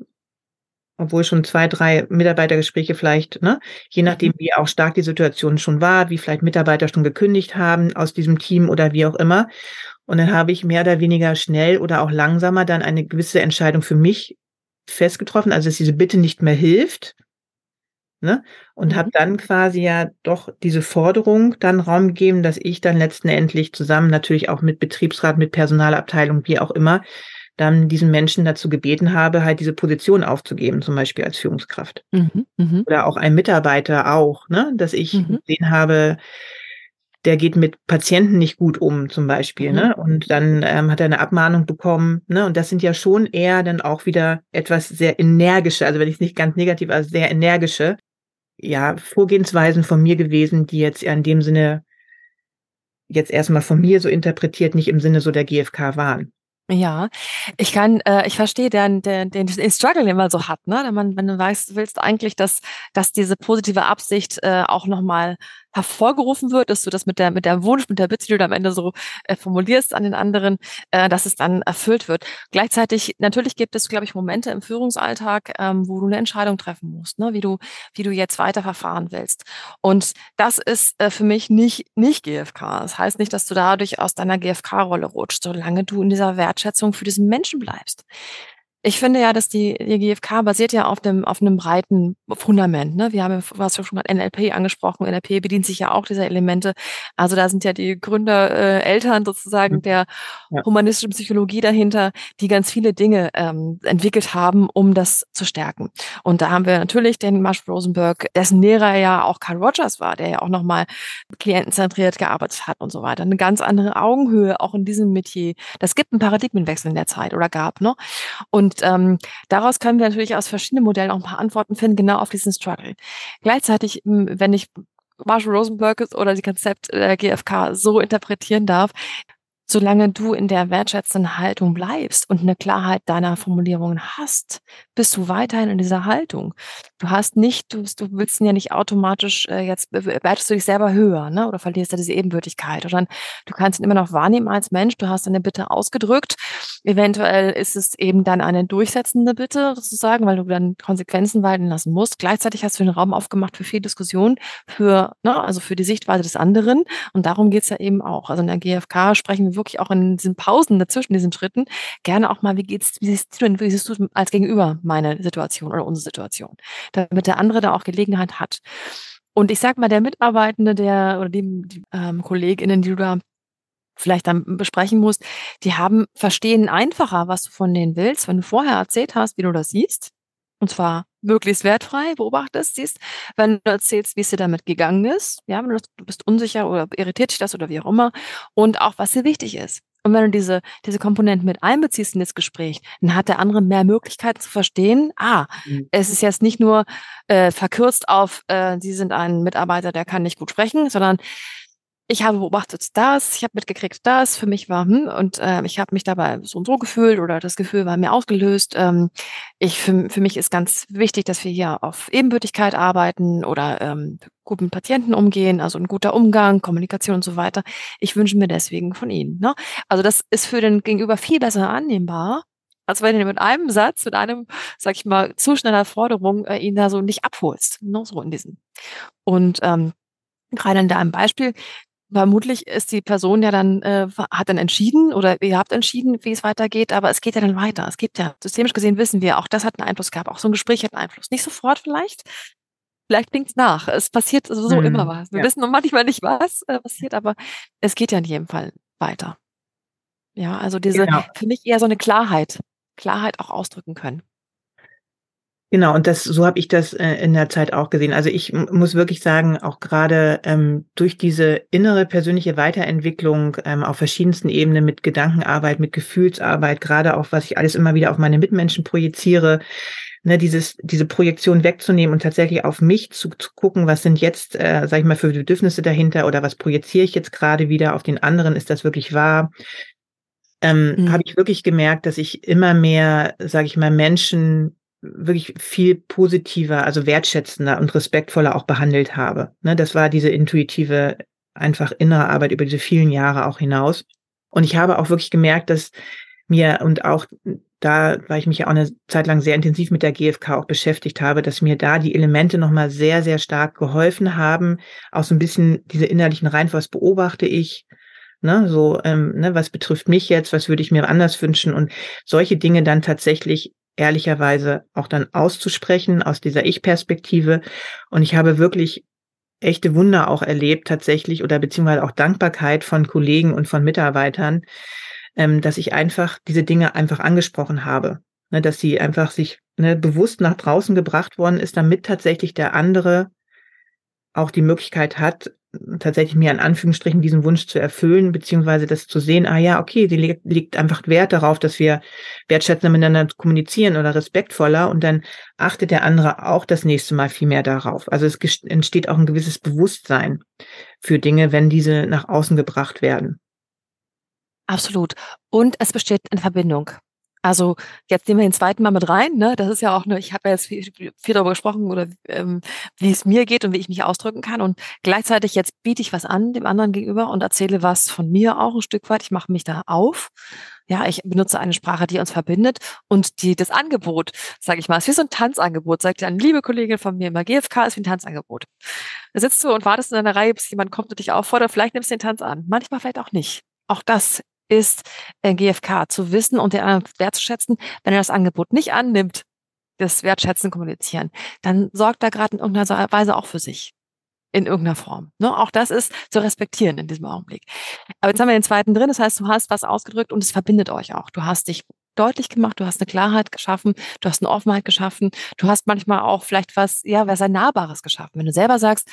Obwohl schon zwei, drei Mitarbeitergespräche vielleicht, ne, je nachdem, wie auch stark die Situation schon war, wie vielleicht Mitarbeiter schon gekündigt haben aus diesem Team oder wie auch immer. Und dann habe ich mehr oder weniger schnell oder auch langsamer dann eine gewisse Entscheidung für mich festgetroffen, also dass diese Bitte nicht mehr hilft. Ne? Und mhm. habe dann quasi ja doch diese Forderung dann Raum gegeben, dass ich dann letzten Endlich zusammen natürlich auch mit Betriebsrat, mit Personalabteilung, wie auch immer, dann diesen Menschen dazu gebeten habe, halt diese Position aufzugeben, zum Beispiel als Führungskraft. Mhm, mh. Oder auch ein Mitarbeiter auch, ne, dass ich mhm. gesehen habe, der geht mit Patienten nicht gut um, zum Beispiel, ne? mhm. ne? Und dann ähm, hat er eine Abmahnung bekommen, ne? Und das sind ja schon eher dann auch wieder etwas sehr energische, also wenn ich es nicht ganz negativ, also sehr energische, ja, Vorgehensweisen von mir gewesen, die jetzt in dem Sinne jetzt erstmal von mir so interpretiert, nicht im Sinne so der GfK waren. Ja, ich kann, äh, ich verstehe den, den, den, Struggle, den man so hat, ne? Wenn man, wenn du weißt, willst eigentlich, dass, dass diese positive Absicht äh, auch nochmal hervorgerufen wird, dass du das mit der, mit der Wunsch, mit der Bitte, die du am Ende so äh, formulierst an den anderen, äh, dass es dann erfüllt wird. Gleichzeitig, natürlich gibt es, glaube ich, Momente im Führungsalltag, ähm, wo du eine Entscheidung treffen musst, ne? wie du, wie du jetzt weiter verfahren willst. Und das ist äh, für mich nicht, nicht GFK. Das heißt nicht, dass du dadurch aus deiner GFK-Rolle rutschst, solange du in dieser Wertschätzung für diesen Menschen bleibst. Ich finde ja, dass die, GfK basiert ja auf einem, auf einem breiten Fundament. Ne? Wir haben ja, was schon mal NLP angesprochen. NLP bedient sich ja auch dieser Elemente. Also da sind ja die Gründer, äh, Eltern sozusagen der ja. humanistischen Psychologie dahinter, die ganz viele Dinge ähm, entwickelt haben, um das zu stärken. Und da haben wir natürlich den Marshall Rosenberg, dessen Lehrer ja auch Carl Rogers war, der ja auch nochmal klientenzentriert gearbeitet hat und so weiter. Eine ganz andere Augenhöhe auch in diesem Metier. Das gibt einen Paradigmenwechsel in der Zeit oder gab, ne? Und und ähm, daraus können wir natürlich aus verschiedenen Modellen auch ein paar Antworten finden, genau auf diesen Struggle. Gleichzeitig, wenn ich Marshall Rosenberg oder die Konzept der GfK so interpretieren darf, solange du in der wertschätzenden Haltung bleibst und eine Klarheit deiner Formulierungen hast, bist du weiterhin in dieser Haltung. Du hast nicht, du, du willst ja nicht automatisch, äh, jetzt wertest du dich selber höher, ne? Oder verlierst du diese Ebenbürtigkeit. Oder du kannst ihn immer noch wahrnehmen als Mensch, du hast deine Bitte ausgedrückt. Eventuell ist es eben dann eine durchsetzende Bitte, sozusagen, weil du dann Konsequenzen walten lassen musst. Gleichzeitig hast du den Raum aufgemacht für viel Diskussion, für, ne, also für die Sichtweise des anderen. Und darum geht's ja eben auch. Also in der GfK sprechen wir wirklich auch in diesen Pausen dazwischen diesen Schritten gerne auch mal, wie geht's, wie siehst du denn, wie siehst du als Gegenüber meine Situation oder unsere Situation, damit der andere da auch Gelegenheit hat. Und ich sag mal, der Mitarbeitende, der oder die, die ähm, KollegInnen, die du da vielleicht dann besprechen musst, die haben, verstehen einfacher, was du von denen willst, wenn du vorher erzählt hast, wie du das siehst. Und zwar möglichst wertfrei beobachtest, siehst, wenn du erzählst, wie es dir damit gegangen ist, ja, wenn du, du bist unsicher oder irritiert dich das oder wie auch immer, und auch was dir wichtig ist. Und wenn du diese, diese Komponenten mit einbeziehst in das Gespräch, dann hat der andere mehr Möglichkeiten zu verstehen, ah, mhm. es ist jetzt nicht nur äh, verkürzt auf, äh, Sie sind ein Mitarbeiter, der kann nicht gut sprechen, sondern ich habe beobachtet das, ich habe mitgekriegt das, für mich war, hm, und äh, ich habe mich dabei so und so gefühlt oder das Gefühl war mir ausgelöst. Ähm, ich, für, für mich ist ganz wichtig, dass wir hier auf Ebenbürtigkeit arbeiten oder ähm, gut mit Patienten umgehen, also ein guter Umgang, Kommunikation und so weiter. Ich wünsche mir deswegen von Ihnen. Ne? Also das ist für den Gegenüber viel besser annehmbar, als wenn du mit einem Satz, mit einem, sag ich mal, zu schneller Forderung äh, ihn da so nicht abholst. Ne? So in diesem. Und ähm, gerade in deinem Beispiel, vermutlich ist die Person ja dann, äh, hat dann entschieden oder ihr habt entschieden, wie es weitergeht, aber es geht ja dann weiter. Es gibt ja, systemisch gesehen wissen wir, auch das hat einen Einfluss gehabt, auch so ein Gespräch hat einen Einfluss. Nicht sofort vielleicht, vielleicht klingt's nach. Es passiert sowieso hm, immer was. Wir ja. wissen noch manchmal nicht, was äh, passiert, aber es geht ja in jedem Fall weiter. Ja, also diese, genau. für mich eher so eine Klarheit, Klarheit auch ausdrücken können. Genau, und das, so habe ich das äh, in der Zeit auch gesehen. Also ich muss wirklich sagen, auch gerade ähm, durch diese innere persönliche Weiterentwicklung ähm, auf verschiedensten Ebenen mit Gedankenarbeit, mit Gefühlsarbeit, gerade auch, was ich alles immer wieder auf meine Mitmenschen projiziere, ne, dieses, diese Projektion wegzunehmen und tatsächlich auf mich zu, zu gucken, was sind jetzt, äh, sag ich mal, für Bedürfnisse dahinter oder was projiziere ich jetzt gerade wieder auf den anderen, ist das wirklich wahr? Ähm, mhm. habe ich wirklich gemerkt, dass ich immer mehr, sage ich mal, Menschen wirklich viel positiver, also wertschätzender und respektvoller auch behandelt habe. Ne, das war diese intuitive, einfach innere Arbeit über diese vielen Jahre auch hinaus. Und ich habe auch wirklich gemerkt, dass mir und auch da, weil ich mich ja auch eine Zeit lang sehr intensiv mit der GfK auch beschäftigt habe, dass mir da die Elemente nochmal sehr, sehr stark geholfen haben. Auch so ein bisschen diese innerlichen Reihenfolge, was beobachte ich, ne, so, ähm, ne, was betrifft mich jetzt, was würde ich mir anders wünschen und solche Dinge dann tatsächlich ehrlicherweise auch dann auszusprechen aus dieser Ich-Perspektive. Und ich habe wirklich echte Wunder auch erlebt tatsächlich oder beziehungsweise auch Dankbarkeit von Kollegen und von Mitarbeitern, ähm, dass ich einfach diese Dinge einfach angesprochen habe. Ne, dass sie einfach sich ne, bewusst nach draußen gebracht worden ist, damit tatsächlich der andere auch die Möglichkeit hat, tatsächlich mir in Anführungsstrichen diesen Wunsch zu erfüllen, beziehungsweise das zu sehen, ah ja, okay, die liegt, liegt einfach Wert darauf, dass wir wertschätzender miteinander kommunizieren oder respektvoller und dann achtet der andere auch das nächste Mal viel mehr darauf. Also es entsteht auch ein gewisses Bewusstsein für Dinge, wenn diese nach außen gebracht werden. Absolut. Und es besteht eine Verbindung. Also jetzt nehmen wir den zweiten Mal mit rein. Ne? Das ist ja auch eine, ich habe ja jetzt viel, viel darüber gesprochen, oder ähm, wie es mir geht und wie ich mich ausdrücken kann. Und gleichzeitig jetzt biete ich was an dem anderen gegenüber und erzähle was von mir auch ein Stück weit. Ich mache mich da auf. Ja, ich benutze eine Sprache, die uns verbindet und die das Angebot, sage ich mal, ist wie so ein Tanzangebot. Sagt eine liebe Kollegin von mir immer, GFK ist wie ein Tanzangebot. Da sitzt du und wartest in einer Reihe, bis jemand kommt und dich auffordert. Vielleicht nimmst du den Tanz an. Manchmal vielleicht auch nicht. Auch das ist äh, GFK, zu wissen und den anderen wertzuschätzen. Wenn er das Angebot nicht annimmt, das Wertschätzen kommunizieren, dann sorgt er gerade in irgendeiner Weise auch für sich. In irgendeiner Form. Ne? Auch das ist zu respektieren in diesem Augenblick. Aber jetzt haben wir den zweiten drin. Das heißt, du hast was ausgedrückt und es verbindet euch auch. Du hast dich deutlich gemacht, du hast eine Klarheit geschaffen, du hast eine Offenheit geschaffen, du hast manchmal auch vielleicht was, ja, was ein Nahbares geschaffen. Wenn du selber sagst,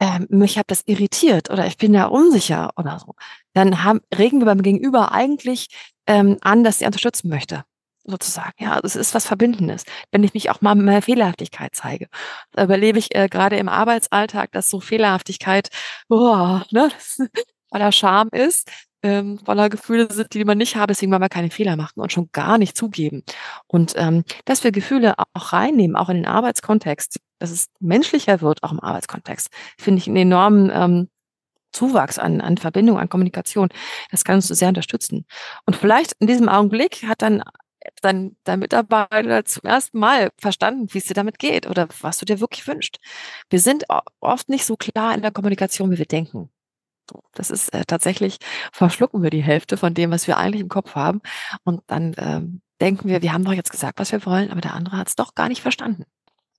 ähm, mich hat das irritiert oder ich bin da unsicher oder so, dann haben, regen wir beim Gegenüber eigentlich ähm, an, dass sie unterstützen möchte sozusagen. Ja, es ist was Verbindendes. Wenn ich mich auch mal mehr Fehlerhaftigkeit zeige, da überlebe ich äh, gerade im Arbeitsalltag, dass so Fehlerhaftigkeit boah, ne, voller Scham ist, ähm, voller Gefühle sind, die man nicht habe, deswegen wollen wir keine Fehler machen und schon gar nicht zugeben. Und ähm, dass wir Gefühle auch reinnehmen, auch in den Arbeitskontext, dass es menschlicher wird, auch im Arbeitskontext, finde ich einen enormen ähm, Zuwachs an, an Verbindung, an Kommunikation. Das kann uns sehr unterstützen. Und vielleicht in diesem Augenblick hat dann dein, dein Mitarbeiter zum ersten Mal verstanden, wie es dir damit geht oder was du dir wirklich wünschst. Wir sind oft nicht so klar in der Kommunikation, wie wir denken. Das ist äh, tatsächlich, verschlucken wir die Hälfte von dem, was wir eigentlich im Kopf haben. Und dann ähm, denken wir, wir haben doch jetzt gesagt, was wir wollen, aber der andere hat es doch gar nicht verstanden.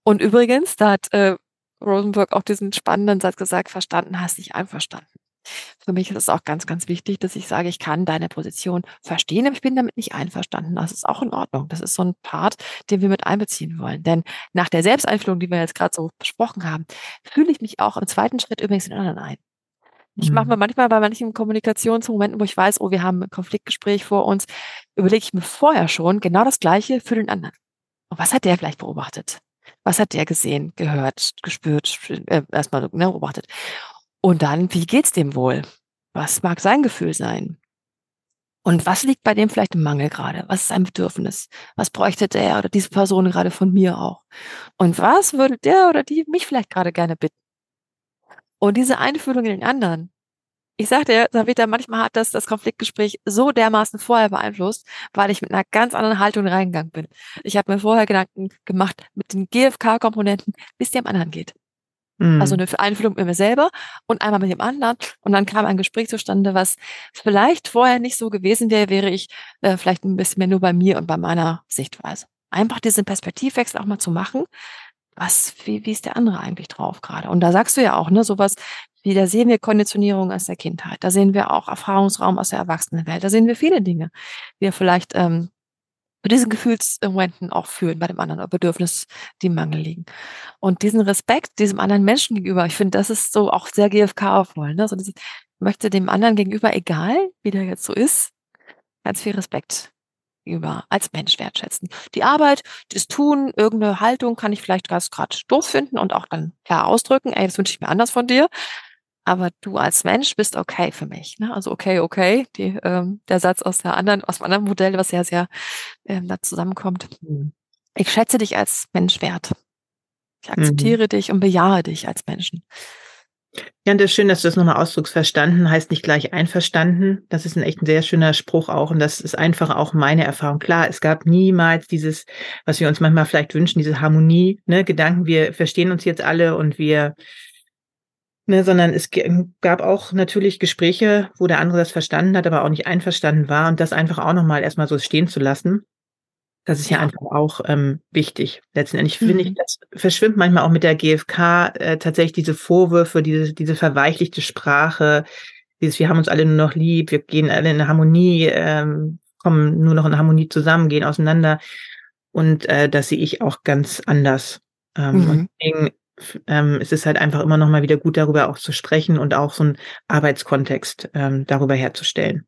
Und übrigens, da hat äh, Rosenberg auch diesen spannenden Satz gesagt, verstanden hast nicht einverstanden. Für mich ist es auch ganz, ganz wichtig, dass ich sage, ich kann deine Position verstehen, aber ich bin damit nicht einverstanden. Das ist auch in Ordnung. Das ist so ein Part, den wir mit einbeziehen wollen. Denn nach der Selbsteinfühlung, die wir jetzt gerade so besprochen haben, fühle ich mich auch im zweiten Schritt übrigens in den anderen ein. Ich mache mir mhm. manchmal bei manchen Kommunikationsmomenten, wo ich weiß, oh, wir haben ein Konfliktgespräch vor uns, überlege ich mir vorher schon genau das Gleiche für den anderen. Und was hat der vielleicht beobachtet? Was hat der gesehen, gehört, gespürt, äh, erstmal ne, beobachtet? Und dann, wie geht's dem wohl? Was mag sein Gefühl sein? Und was liegt bei dem vielleicht im Mangel gerade? Was ist sein Bedürfnis? Was bräuchte der oder diese Person gerade von mir auch? Und was würde der oder die mich vielleicht gerade gerne bitten? Und diese Einfühlung in den anderen, ich sagte ja, Savita, manchmal hat das das Konfliktgespräch so dermaßen vorher beeinflusst, weil ich mit einer ganz anderen Haltung reingegangen bin. Ich habe mir vorher Gedanken gemacht mit den GFK-Komponenten, bis es dem anderen geht. Also mhm. eine Einfühlung mit mir selber und einmal mit dem anderen. Und dann kam ein Gespräch zustande, was vielleicht vorher nicht so gewesen wäre, wäre ich äh, vielleicht ein bisschen mehr nur bei mir und bei meiner Sichtweise. Einfach diesen Perspektivwechsel auch mal zu machen. Was, wie, wie ist der andere eigentlich drauf gerade? Und da sagst du ja auch, ne, sowas wie, da sehen wir Konditionierung aus der Kindheit. Da sehen wir auch Erfahrungsraum aus der Erwachsenenwelt. Da sehen wir viele Dinge, die wir vielleicht ähm, zu diesen Gefühlsmomenten auch fühlen bei dem anderen oder Bedürfnis, die im Mangel liegen. Und diesen Respekt diesem anderen Menschen gegenüber, ich finde, das ist so auch sehr GFK-voll. Ne? So dieses, ich möchte dem anderen gegenüber, egal wie der jetzt so ist, ganz viel Respekt über als Mensch wertschätzen. Die Arbeit, das Tun, irgendeine Haltung kann ich vielleicht ganz gerade doof finden und auch dann klar ausdrücken, ey, das wünsche ich mir anders von dir aber du als Mensch bist okay für mich. Ne? Also okay, okay, die, ähm, der Satz aus der anderen, aus dem anderen Modell, was ja sehr ähm, da zusammenkommt. Mhm. Ich schätze dich als Mensch wert. Ich akzeptiere mhm. dich und bejahe dich als Menschen. Ja, und das ist schön, dass du das nochmal ausdrucksverstanden heißt nicht gleich einverstanden. Das ist ein echt ein sehr schöner Spruch auch. Und das ist einfach auch meine Erfahrung. Klar, es gab niemals dieses, was wir uns manchmal vielleicht wünschen, diese Harmonie, ne, Gedanken, wir verstehen uns jetzt alle und wir Ne, sondern es gab auch natürlich Gespräche, wo der andere das verstanden hat, aber auch nicht einverstanden war und das einfach auch nochmal erstmal so stehen zu lassen. Das ist ja, ja einfach auch ähm, wichtig. Letztendlich mhm. finde ich, mhm. das verschwimmt manchmal auch mit der GfK äh, tatsächlich diese Vorwürfe, diese, diese verweichlichte Sprache, dieses, wir haben uns alle nur noch lieb, wir gehen alle in Harmonie, ähm, kommen nur noch in Harmonie zusammen, gehen auseinander. Und äh, das sehe ich auch ganz anders. Ähm, mhm. Und deswegen ähm, es ist halt einfach immer noch mal wieder gut, darüber auch zu sprechen und auch so einen Arbeitskontext ähm, darüber herzustellen.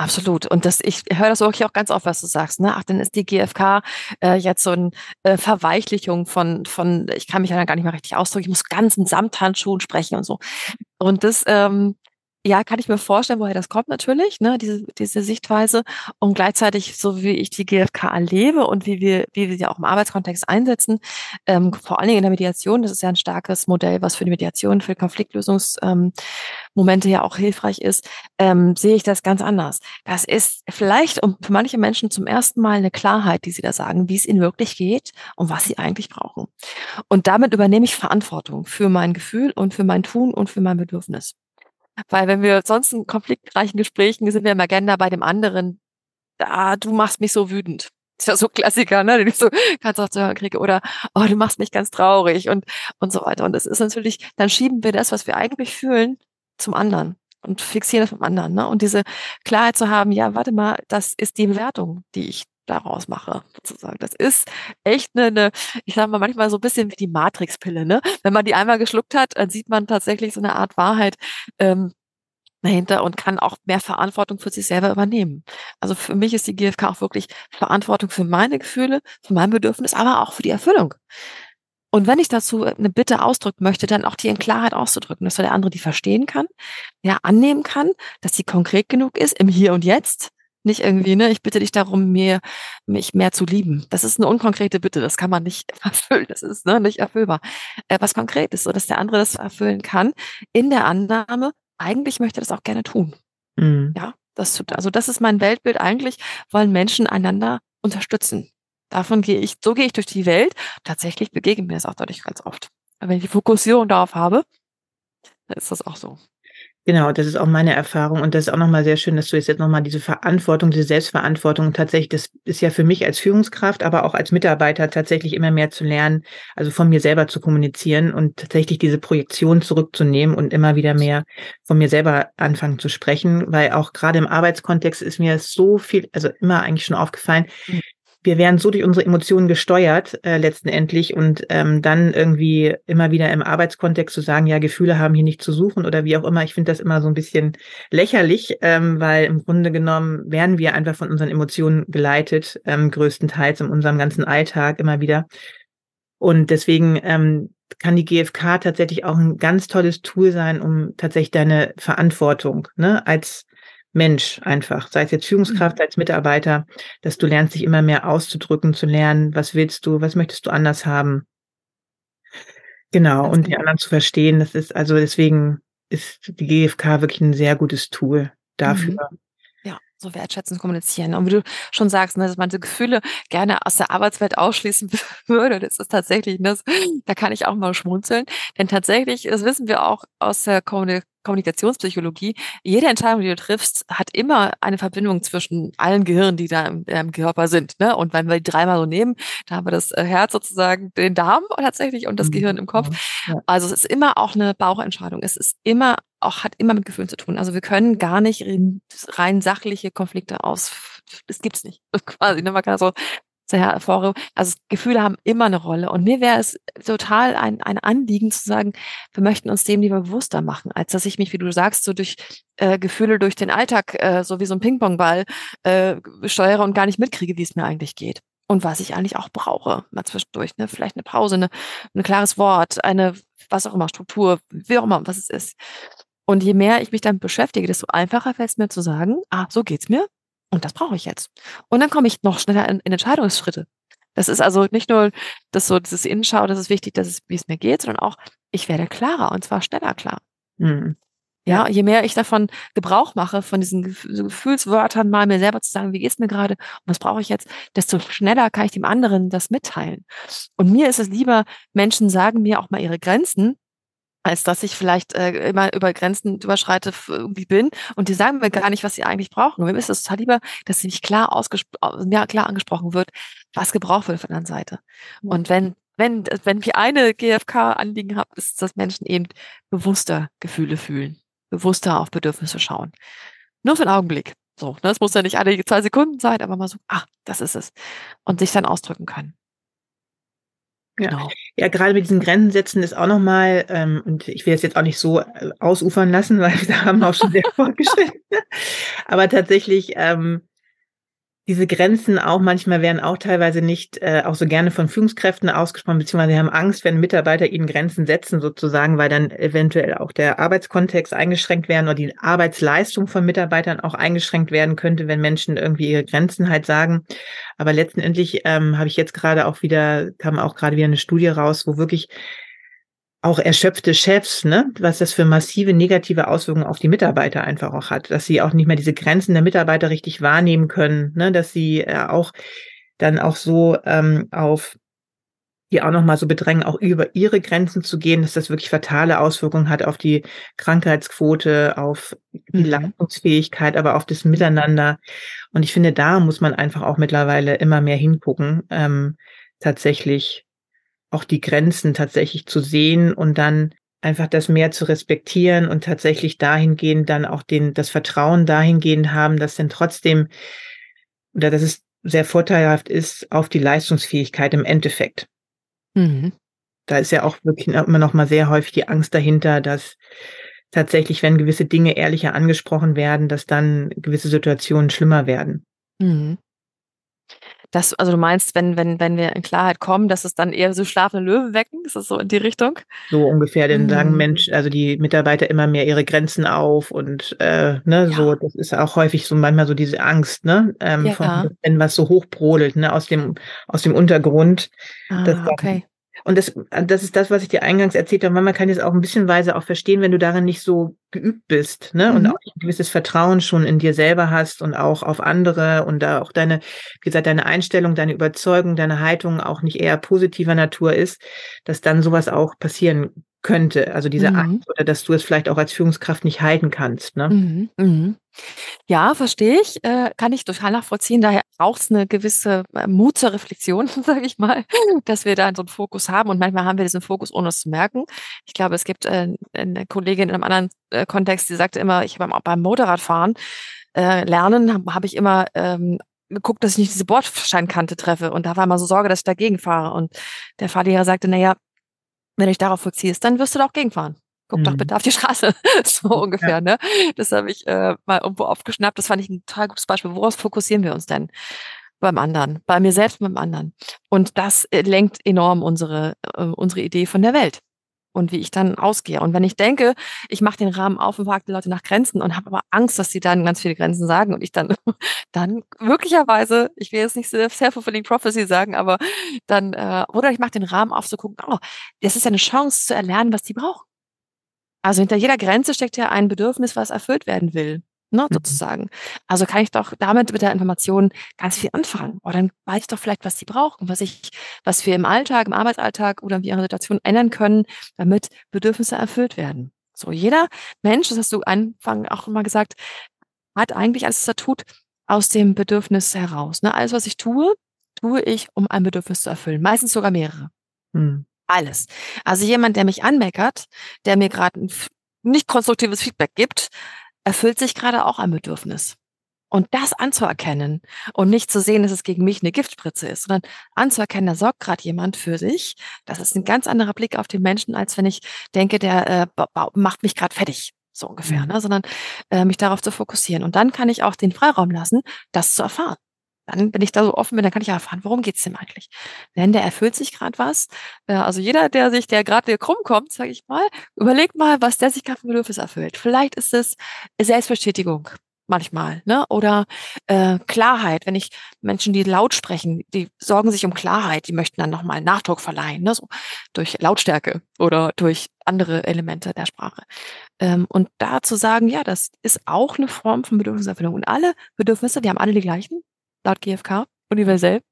Absolut. Und das, ich höre das wirklich auch ganz oft, was du sagst. Ne? Ach, dann ist die GfK äh, jetzt so eine äh, Verweichlichung von, von, ich kann mich ja gar nicht mehr richtig ausdrücken, ich muss ganz in Samthandschuhen sprechen und so. Und das ähm, ja, kann ich mir vorstellen, woher das kommt natürlich, ne, diese, diese Sichtweise. Und gleichzeitig, so wie ich die GfK erlebe und wie wir, wie wir sie auch im Arbeitskontext einsetzen, ähm, vor allen Dingen in der Mediation, das ist ja ein starkes Modell, was für die Mediation, für Konfliktlösungsmomente ähm, ja auch hilfreich ist, ähm, sehe ich das ganz anders. Das ist vielleicht um für manche Menschen zum ersten Mal eine Klarheit, die sie da sagen, wie es ihnen wirklich geht und was sie eigentlich brauchen. Und damit übernehme ich Verantwortung für mein Gefühl und für mein Tun und für mein Bedürfnis. Weil wenn wir sonst in konfliktreichen Gesprächen sind wir im Agenda bei dem anderen, da, du machst mich so wütend. Ist ja so Klassiker, ne, den ich so ganz oft zu hören kriege. Oder, oh, du machst mich ganz traurig und, und so weiter. Und das ist natürlich, dann schieben wir das, was wir eigentlich fühlen, zum anderen und fixieren das vom anderen. Ne? Und diese Klarheit zu haben, ja, warte mal, das ist die Bewertung, die ich daraus mache, sozusagen. Das ist echt eine, eine ich sage mal manchmal so ein bisschen wie die Matrix-Pille, ne? Wenn man die einmal geschluckt hat, dann sieht man tatsächlich so eine Art Wahrheit ähm, dahinter und kann auch mehr Verantwortung für sich selber übernehmen. Also für mich ist die GfK auch wirklich Verantwortung für meine Gefühle, für mein Bedürfnis, aber auch für die Erfüllung. Und wenn ich dazu eine Bitte ausdrücken möchte, dann auch die in Klarheit auszudrücken, dass der andere die verstehen kann, ja, annehmen kann, dass sie konkret genug ist im Hier und Jetzt nicht irgendwie, ne, ich bitte dich darum, mir, mich mehr zu lieben. Das ist eine unkonkrete Bitte, das kann man nicht erfüllen, das ist ne, nicht erfüllbar. Äh, was konkret ist, so dass der andere das erfüllen kann, in der Annahme, eigentlich möchte er das auch gerne tun. Mhm. Ja, das tut, also das ist mein Weltbild. Eigentlich wollen Menschen einander unterstützen. Davon gehe ich, so gehe ich durch die Welt. Tatsächlich begegnet mir das auch dadurch ganz oft. wenn ich die Fokussierung darauf habe, dann ist das auch so. Genau, das ist auch meine Erfahrung und das ist auch nochmal sehr schön, dass du jetzt nochmal diese Verantwortung, diese Selbstverantwortung tatsächlich, das ist ja für mich als Führungskraft, aber auch als Mitarbeiter tatsächlich immer mehr zu lernen, also von mir selber zu kommunizieren und tatsächlich diese Projektion zurückzunehmen und immer wieder mehr von mir selber anfangen zu sprechen, weil auch gerade im Arbeitskontext ist mir so viel, also immer eigentlich schon aufgefallen, mhm wir werden so durch unsere Emotionen gesteuert äh, letztendlich und ähm, dann irgendwie immer wieder im Arbeitskontext zu sagen, ja, Gefühle haben hier nicht zu suchen oder wie auch immer. Ich finde das immer so ein bisschen lächerlich, ähm, weil im Grunde genommen werden wir einfach von unseren Emotionen geleitet, ähm, größtenteils in unserem ganzen Alltag immer wieder. Und deswegen ähm, kann die GfK tatsächlich auch ein ganz tolles Tool sein, um tatsächlich deine Verantwortung ne, als Mensch einfach, sei es jetzt Führungskraft, mhm. als Mitarbeiter, dass du lernst, dich immer mehr auszudrücken, zu lernen, was willst du, was möchtest du anders haben. Genau, und die genau. anderen zu verstehen, das ist, also deswegen ist die GfK wirklich ein sehr gutes Tool dafür. Mhm so wertschätzend kommunizieren. Und wie du schon sagst, ne, dass man diese Gefühle gerne aus der Arbeitswelt ausschließen würde, das ist tatsächlich, ne, da kann ich auch mal schmunzeln. Denn tatsächlich, das wissen wir auch aus der Kommunikationspsychologie, jede Entscheidung, die du triffst, hat immer eine Verbindung zwischen allen Gehirnen, die da im, im Körper sind. Ne? Und wenn wir die dreimal so nehmen, da haben wir das äh, Herz sozusagen, den Darm tatsächlich und das mhm. Gehirn im Kopf. Ja. Also es ist immer auch eine Bauchentscheidung. Es ist immer auch, hat immer mit Gefühlen zu tun. Also wir können gar nicht rein sachliche Konflikte aus, das gibt's nicht. Quasi, ne? Man kann so sehr hervorheben. Also Gefühle haben immer eine Rolle. Und mir wäre es total ein, ein Anliegen zu sagen, wir möchten uns dem lieber bewusster machen, als dass ich mich, wie du sagst, so durch äh, Gefühle durch den Alltag, äh, so wie so ein Ping-Pong-Ball, äh, steuere und gar nicht mitkriege, wie es mir eigentlich geht. Und was ich eigentlich auch brauche, mal zwischendurch, ne? Vielleicht eine Pause, eine, ein klares Wort, eine, was auch immer, Struktur, wie auch immer, was es ist. Und je mehr ich mich damit beschäftige, desto einfacher fällt es mir zu sagen, ah, so geht's mir, und das brauche ich jetzt. Und dann komme ich noch schneller in, in Entscheidungsschritte. Das ist also nicht nur das so, dieses Innenschau, das ist wichtig, dass es, wie es mir geht, sondern auch, ich werde klarer und zwar schneller klar. Mhm. Ja, je mehr ich davon Gebrauch mache, von diesen Gefühlswörtern mal mir selber zu sagen, wie geht's mir gerade und was brauche ich jetzt, desto schneller kann ich dem anderen das mitteilen. Und mir ist es lieber, Menschen sagen mir auch mal ihre Grenzen, als dass ich vielleicht äh, immer über Grenzen überschreite irgendwie bin und die sagen mir gar nicht, was sie eigentlich brauchen. Und mir ist es total lieber, dass sie nicht klar ausgesprochen, ja, klar angesprochen wird, was gebraucht wird von der anderen Seite. Und wenn, wenn, wenn ich eine GfK-Anliegen habe, ist, es, dass Menschen eben bewusster Gefühle fühlen, bewusster auf Bedürfnisse schauen. Nur für einen Augenblick. So, ne? Das muss ja nicht alle zwei Sekunden sein, aber mal so, ah, das ist es. Und sich dann ausdrücken können. Ja. Genau. Ja, gerade mit diesen Grenzen setzen ist auch nochmal, ähm, und ich will es jetzt auch nicht so äh, ausufern lassen, weil wir haben auch schon sehr fortgeschritten. Aber tatsächlich ähm, diese Grenzen auch manchmal werden auch teilweise nicht äh, auch so gerne von Führungskräften ausgesprochen, beziehungsweise haben Angst, wenn Mitarbeiter ihnen Grenzen setzen sozusagen, weil dann eventuell auch der Arbeitskontext eingeschränkt werden oder die Arbeitsleistung von Mitarbeitern auch eingeschränkt werden könnte, wenn Menschen irgendwie ihre Grenzen halt sagen. Aber letztendlich ähm, habe ich jetzt gerade auch wieder, kam auch gerade wieder eine Studie raus, wo wirklich auch erschöpfte Chefs, ne, was das für massive negative Auswirkungen auf die Mitarbeiter einfach auch hat, dass sie auch nicht mehr diese Grenzen der Mitarbeiter richtig wahrnehmen können, ne, dass sie äh, auch dann auch so ähm, auf die auch nochmal so bedrängen, auch über ihre Grenzen zu gehen, dass das wirklich fatale Auswirkungen hat auf die Krankheitsquote, auf die mhm. Leistungsfähigkeit, aber auf das Miteinander. Und ich finde, da muss man einfach auch mittlerweile immer mehr hingucken, ähm, tatsächlich auch die Grenzen tatsächlich zu sehen und dann einfach das mehr zu respektieren und tatsächlich dahingehend dann auch den, das Vertrauen dahingehend haben, dass dann trotzdem oder dass es sehr vorteilhaft ist auf die Leistungsfähigkeit im Endeffekt. Mhm. Da ist ja auch wirklich immer noch mal sehr häufig die Angst dahinter, dass tatsächlich, wenn gewisse Dinge ehrlicher angesprochen werden, dass dann gewisse Situationen schlimmer werden. Mhm. Das, also du meinst, wenn, wenn, wenn wir in Klarheit kommen, dass es dann eher so schlafende Löwen wecken? Ist das so in die Richtung? So ungefähr, denn mhm. sagen Mensch, also die Mitarbeiter immer mehr ihre Grenzen auf und äh, ne, ja. so, das ist auch häufig so manchmal so diese Angst, ne? Ähm, ja, von, wenn was so hochbrodelt, ne, aus dem, aus dem Untergrund. Ah, dass okay. Und das, das ist das, was ich dir eingangs erzählt habe. Man kann es auch ein bisschen weise auch verstehen, wenn du darin nicht so geübt bist, ne? Mhm. Und auch ein gewisses Vertrauen schon in dir selber hast und auch auf andere und da auch deine, wie gesagt, deine Einstellung, deine Überzeugung, deine Haltung auch nicht eher positiver Natur ist, dass dann sowas auch passieren könnte. Also diese mhm. Angst oder dass du es vielleicht auch als Führungskraft nicht halten kannst. Ne? Mhm. Mhm. Ja, verstehe ich. Äh, kann ich total nachvollziehen. Daher braucht es eine gewisse äh, Mut zur Reflexion, sage ich mal, dass wir da so einen Fokus haben. Und manchmal haben wir diesen Fokus, ohne es zu merken. Ich glaube, es gibt äh, eine Kollegin in einem anderen äh, Kontext, die sagte immer, ich beim, beim Motorradfahren äh, lernen, habe hab ich immer ähm, geguckt, dass ich nicht diese Bordscheinkante treffe. Und da war immer so Sorge, dass ich dagegen fahre. Und der Fahrlehrer sagte, naja, wenn du dich darauf fokussierst, dann wirst du da auch gegenfahren. Guck mhm. doch bitte auf die Straße. so ungefähr, ja. ne? Das habe ich äh, mal irgendwo aufgeschnappt. Das fand ich ein total gutes Beispiel. Woraus fokussieren wir uns denn? Beim anderen, bei mir selbst, beim anderen. Und das äh, lenkt enorm unsere, äh, unsere Idee von der Welt und wie ich dann ausgehe. Und wenn ich denke, ich mache den Rahmen auf und frage die Leute nach Grenzen und habe aber Angst, dass sie dann ganz viele Grenzen sagen und ich dann, dann möglicherweise, ich will jetzt nicht self-fulfilling prophecy sagen, aber dann, äh, oder ich mache den Rahmen auf, zu gucken, oh, das ist ja eine Chance zu erlernen, was die brauchen. Also hinter jeder Grenze steckt ja ein Bedürfnis, was erfüllt werden will ne, mhm. sozusagen. Also kann ich doch damit mit der Information ganz viel anfangen. Oder dann weiß ich doch vielleicht, was sie brauchen, was ich, was wir im Alltag, im Arbeitsalltag oder in ihrer Situation ändern können, damit Bedürfnisse erfüllt werden. So, jeder Mensch, das hast du Anfang auch immer gesagt, hat eigentlich alles, was er tut, aus dem Bedürfnis heraus. Ne? Alles, was ich tue, tue ich, um ein Bedürfnis zu erfüllen. Meistens sogar mehrere. Hm. Alles. Also jemand, der mich anmeckert, der mir gerade ein nicht konstruktives Feedback gibt, erfüllt sich gerade auch ein Bedürfnis. Und das anzuerkennen und nicht zu sehen, dass es gegen mich eine Giftspritze ist, sondern anzuerkennen, da sorgt gerade jemand für sich. Das ist ein ganz anderer Blick auf den Menschen, als wenn ich denke, der äh, macht mich gerade fertig, so ungefähr, mhm. ne? sondern äh, mich darauf zu fokussieren. Und dann kann ich auch den Freiraum lassen, das zu erfahren. Dann, wenn ich da so offen bin, dann kann ich erfahren, worum geht's dem eigentlich? Denn der erfüllt sich gerade was. Äh, also jeder, der sich, der gerade krumm kommt, sage ich mal, überlegt mal, was der sich gerade für Bedürfnis erfüllt. Vielleicht ist es Selbstbestätigung manchmal, ne? Oder äh, Klarheit, wenn ich Menschen, die laut sprechen, die sorgen sich um Klarheit, die möchten dann nochmal Nachdruck verleihen, ne? So durch Lautstärke oder durch andere Elemente der Sprache. Ähm, und da zu sagen, ja, das ist auch eine Form von Bedürfniserfüllung. Und alle Bedürfnisse, die haben alle die gleichen, laut GfK, universell,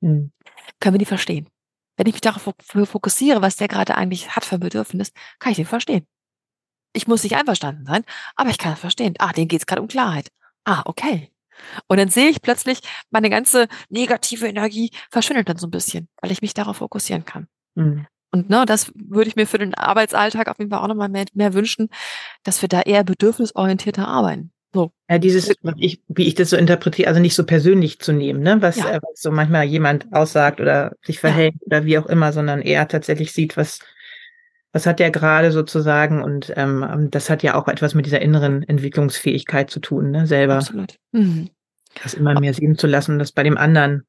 mhm. können wir die verstehen. Wenn ich mich darauf fokussiere, was der gerade eigentlich hat für ein Bedürfnis, kann ich den verstehen. Ich muss nicht einverstanden sein, aber ich kann es verstehen. Ah, denen geht es gerade um Klarheit. Ah, okay. Und dann sehe ich plötzlich, meine ganze negative Energie verschwindet dann so ein bisschen, weil ich mich darauf fokussieren kann. Mhm. Und ne, das würde ich mir für den Arbeitsalltag auf jeden Fall auch nochmal mehr, mehr wünschen, dass wir da eher bedürfnisorientierter arbeiten. So. Ja, dieses, ich, wie ich das so interpretiere, also nicht so persönlich zu nehmen, ne, was, ja. äh, was so manchmal jemand aussagt oder sich verhält ja. oder wie auch immer, sondern eher tatsächlich sieht, was, was hat der gerade sozusagen und ähm, das hat ja auch etwas mit dieser inneren Entwicklungsfähigkeit zu tun, ne, selber. Absolut. Mhm. Das immer mehr sehen zu lassen, das bei dem anderen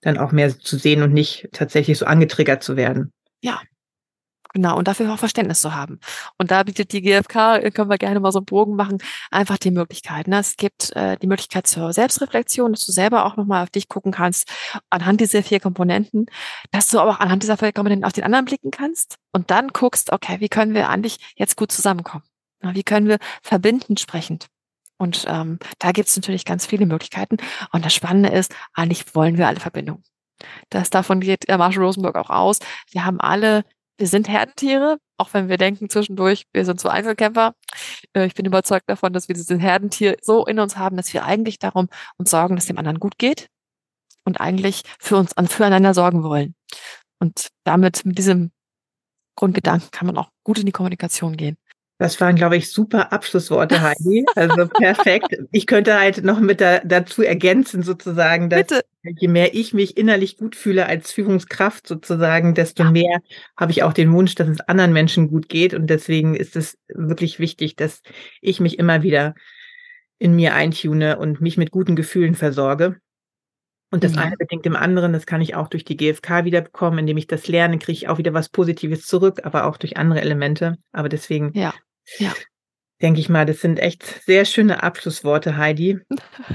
dann auch mehr zu sehen und nicht tatsächlich so angetriggert zu werden. Ja, Genau, und dafür auch Verständnis zu haben. Und da bietet die GfK, äh, können wir gerne mal so einen Bogen machen, einfach die Möglichkeiten. Ne? Es gibt äh, die Möglichkeit zur Selbstreflexion, dass du selber auch nochmal auf dich gucken kannst, anhand dieser vier Komponenten, dass du aber auch anhand dieser vier Komponenten auf den anderen blicken kannst und dann guckst, okay, wie können wir eigentlich jetzt gut zusammenkommen? Na, wie können wir verbindend sprechend? Und ähm, da gibt es natürlich ganz viele Möglichkeiten. Und das Spannende ist, eigentlich wollen wir alle Verbindungen. Das davon geht Marshall Rosenberg auch aus. Wir haben alle wir sind Herdentiere, auch wenn wir denken zwischendurch, wir sind so Einzelkämpfer. Äh, ich bin überzeugt davon, dass wir dieses Herdentier so in uns haben, dass wir eigentlich darum uns sorgen, dass dem anderen gut geht und eigentlich für uns füreinander sorgen wollen. Und damit, mit diesem Grundgedanken kann man auch gut in die Kommunikation gehen. Das waren, glaube ich, super Abschlussworte, Heidi. Also perfekt. Ich könnte halt noch mit da, dazu ergänzen, sozusagen, dass Bitte. je mehr ich mich innerlich gut fühle als Führungskraft sozusagen, desto ja. mehr habe ich auch den Wunsch, dass es anderen Menschen gut geht. Und deswegen ist es wirklich wichtig, dass ich mich immer wieder in mir eintune und mich mit guten Gefühlen versorge. Und das ja. eine bedingt dem anderen, das kann ich auch durch die GfK wiederbekommen, indem ich das lerne, kriege ich auch wieder was Positives zurück, aber auch durch andere Elemente. Aber deswegen ja. Ja. Denke ich mal, das sind echt sehr schöne Abschlussworte, Heidi.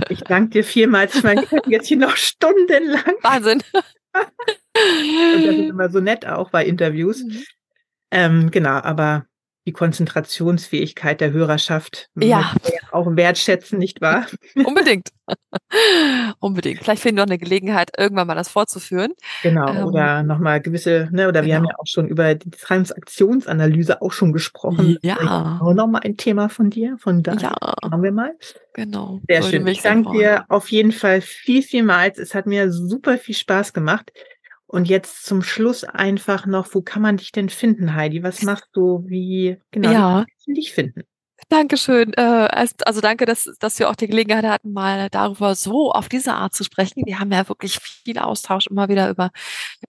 Ich danke dir vielmals. Ich meine, wir können jetzt hier noch stundenlang. Wahnsinn. Und das ist immer so nett auch bei Interviews. Mhm. Ähm, genau, aber die Konzentrationsfähigkeit der Hörerschaft ja. Auch wertschätzen, nicht wahr? Unbedingt. Unbedingt. Vielleicht finden wir noch eine Gelegenheit, irgendwann mal das fortzuführen. Genau, ähm, oder nochmal gewisse, ne, oder genau. wir haben genau. ja auch schon über die Transaktionsanalyse auch schon gesprochen. Ja. Auch nochmal ein Thema von dir, von da. Ja. Machen wir mal. Genau. Sehr schön. Ich danke dir auf jeden Fall viel, vielmals. Es hat mir super viel Spaß gemacht. Und jetzt zum Schluss einfach noch, wo kann man dich denn finden, Heidi? Was machst du? Wie genau ja. wie dich finden? Dankeschön. Äh, also danke, dass, dass wir auch die Gelegenheit hatten, mal darüber so auf diese Art zu sprechen. Wir haben ja wirklich viel Austausch immer wieder über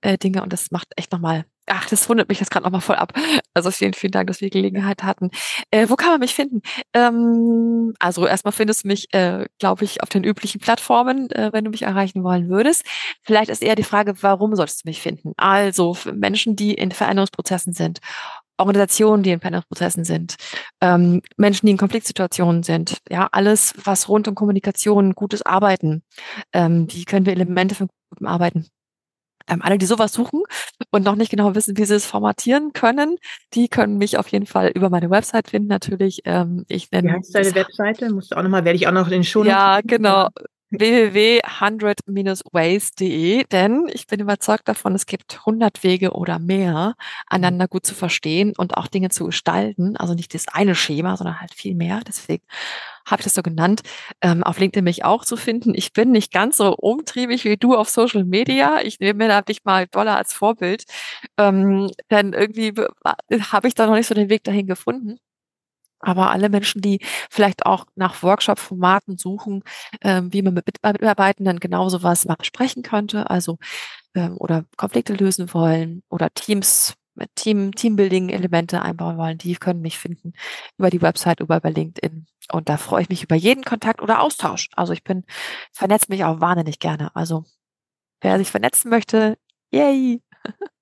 äh, Dinge und das macht echt nochmal Ach, das wundert mich jetzt gerade nochmal voll ab. Also vielen, vielen Dank, dass wir die Gelegenheit hatten. Äh, wo kann man mich finden? Ähm, also erstmal findest du mich, äh, glaube ich, auf den üblichen Plattformen, äh, wenn du mich erreichen wollen würdest. Vielleicht ist eher die Frage, warum solltest du mich finden? Also Menschen, die in Veränderungsprozessen sind Organisationen, die in Veränderungsprozessen sind, ähm, Menschen, die in Konfliktsituationen sind, ja, alles, was rund um Kommunikation, gutes Arbeiten, ähm, wie können wir Elemente von gutem Arbeiten ähm, alle, die sowas suchen und noch nicht genau wissen, wie sie es formatieren können, die können mich auf jeden Fall über meine Website finden. Natürlich, ähm, ich nenne. Wie heißt deine Webseite? Musst du auch nochmal, werde ich auch noch in den Show Ja, genau www.100-ways.de, denn ich bin überzeugt davon, es gibt 100 Wege oder mehr, einander gut zu verstehen und auch Dinge zu gestalten. Also nicht das eine Schema, sondern halt viel mehr. Deswegen habe ich das so genannt. Ähm, auf LinkedIn mich auch zu finden. Ich bin nicht ganz so umtriebig wie du auf Social Media. Ich nehme mir da dich mal Dollar als Vorbild, ähm, denn irgendwie habe ich da noch nicht so den Weg dahin gefunden. Aber alle Menschen, die vielleicht auch nach Workshop-Formaten suchen, ähm, wie man mit Mitarbeitenden genau sowas mal besprechen könnte, also ähm, oder Konflikte lösen wollen oder Teams Team, Teambuilding-Elemente einbauen wollen, die können mich finden über die Website, über, über LinkedIn. Und da freue ich mich über jeden Kontakt oder Austausch. Also ich bin, vernetze mich auch wahnsinnig gerne. Also wer sich vernetzen möchte, yay!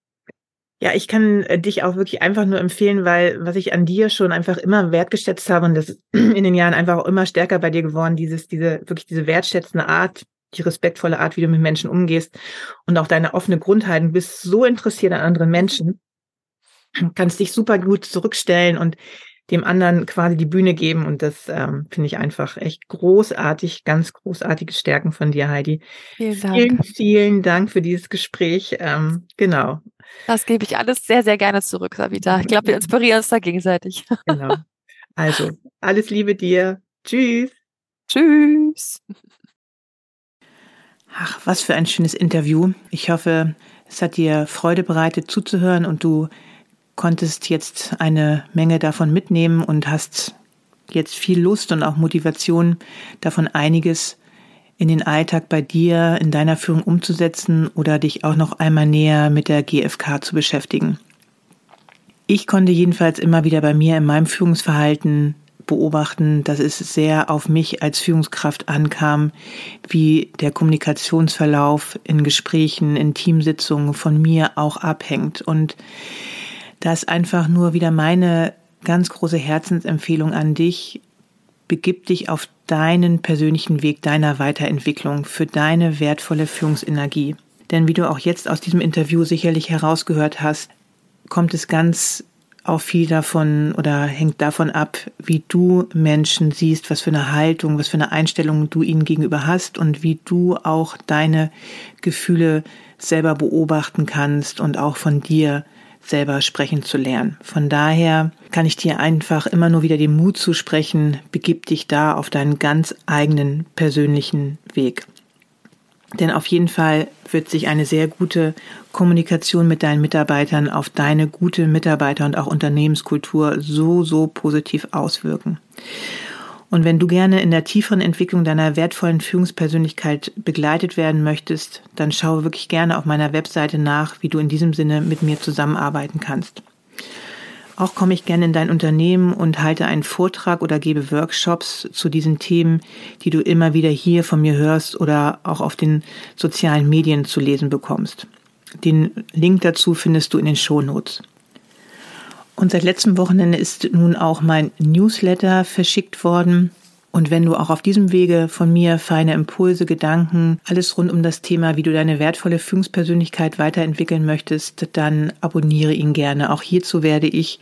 Ja, ich kann äh, dich auch wirklich einfach nur empfehlen, weil was ich an dir schon einfach immer wertgeschätzt habe und das in den Jahren einfach auch immer stärker bei dir geworden, dieses, diese, wirklich diese wertschätzende Art, die respektvolle Art, wie du mit Menschen umgehst und auch deine offene Grundhaltung. Bist so interessiert an anderen Menschen, kannst dich super gut zurückstellen und dem anderen quasi die Bühne geben. Und das ähm, finde ich einfach echt großartig, ganz großartige Stärken von dir, Heidi. Vielen Dank. Vielen, vielen Dank für dieses Gespräch. Ähm, genau. Das gebe ich alles sehr, sehr gerne zurück, Savita. Ich glaube, wir inspirieren uns da gegenseitig. Genau. Also, alles Liebe dir. Tschüss. Tschüss. Ach, was für ein schönes Interview. Ich hoffe, es hat dir Freude bereitet zuzuhören und du konntest jetzt eine Menge davon mitnehmen und hast jetzt viel Lust und auch Motivation, davon einiges in den Alltag bei dir, in deiner Führung umzusetzen oder dich auch noch einmal näher mit der GfK zu beschäftigen. Ich konnte jedenfalls immer wieder bei mir in meinem Führungsverhalten beobachten, dass es sehr auf mich als Führungskraft ankam, wie der Kommunikationsverlauf in Gesprächen, in Teamsitzungen von mir auch abhängt. Und da ist einfach nur wieder meine ganz große Herzensempfehlung an dich, begib dich auf deinen persönlichen Weg deiner Weiterentwicklung für deine wertvolle Führungsenergie. Denn wie du auch jetzt aus diesem Interview sicherlich herausgehört hast, kommt es ganz auch viel davon oder hängt davon ab, wie du Menschen siehst, was für eine Haltung, was für eine Einstellung du ihnen gegenüber hast und wie du auch deine Gefühle selber beobachten kannst und auch von dir selber sprechen zu lernen. Von daher kann ich dir einfach immer nur wieder den Mut zusprechen, begib dich da auf deinen ganz eigenen persönlichen Weg. Denn auf jeden Fall wird sich eine sehr gute Kommunikation mit deinen Mitarbeitern auf deine gute Mitarbeiter- und auch Unternehmenskultur so, so positiv auswirken. Und wenn du gerne in der tieferen Entwicklung deiner wertvollen Führungspersönlichkeit begleitet werden möchtest, dann schaue wirklich gerne auf meiner Webseite nach, wie du in diesem Sinne mit mir zusammenarbeiten kannst. Auch komme ich gerne in dein Unternehmen und halte einen Vortrag oder gebe Workshops zu diesen Themen, die du immer wieder hier von mir hörst oder auch auf den sozialen Medien zu lesen bekommst. Den Link dazu findest du in den Shownotes. Und seit letztem Wochenende ist nun auch mein Newsletter verschickt worden. Und wenn du auch auf diesem Wege von mir feine Impulse, Gedanken, alles rund um das Thema, wie du deine wertvolle Führungspersönlichkeit weiterentwickeln möchtest, dann abonniere ihn gerne. Auch hierzu werde ich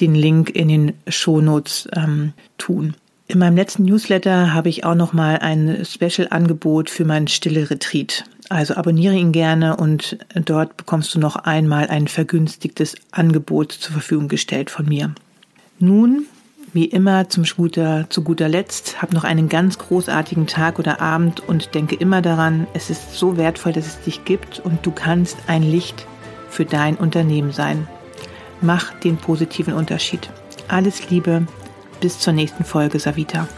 den Link in den Shownotes ähm, tun. In meinem letzten Newsletter habe ich auch noch mal ein Special-Angebot für meinen Stille Retreat. Also abonniere ihn gerne und dort bekommst du noch einmal ein vergünstigtes Angebot zur Verfügung gestellt von mir. Nun, wie immer zum guter, zu guter Letzt, hab noch einen ganz großartigen Tag oder Abend und denke immer daran, es ist so wertvoll, dass es dich gibt und du kannst ein Licht für dein Unternehmen sein. Mach den positiven Unterschied. Alles Liebe, bis zur nächsten Folge, Savita.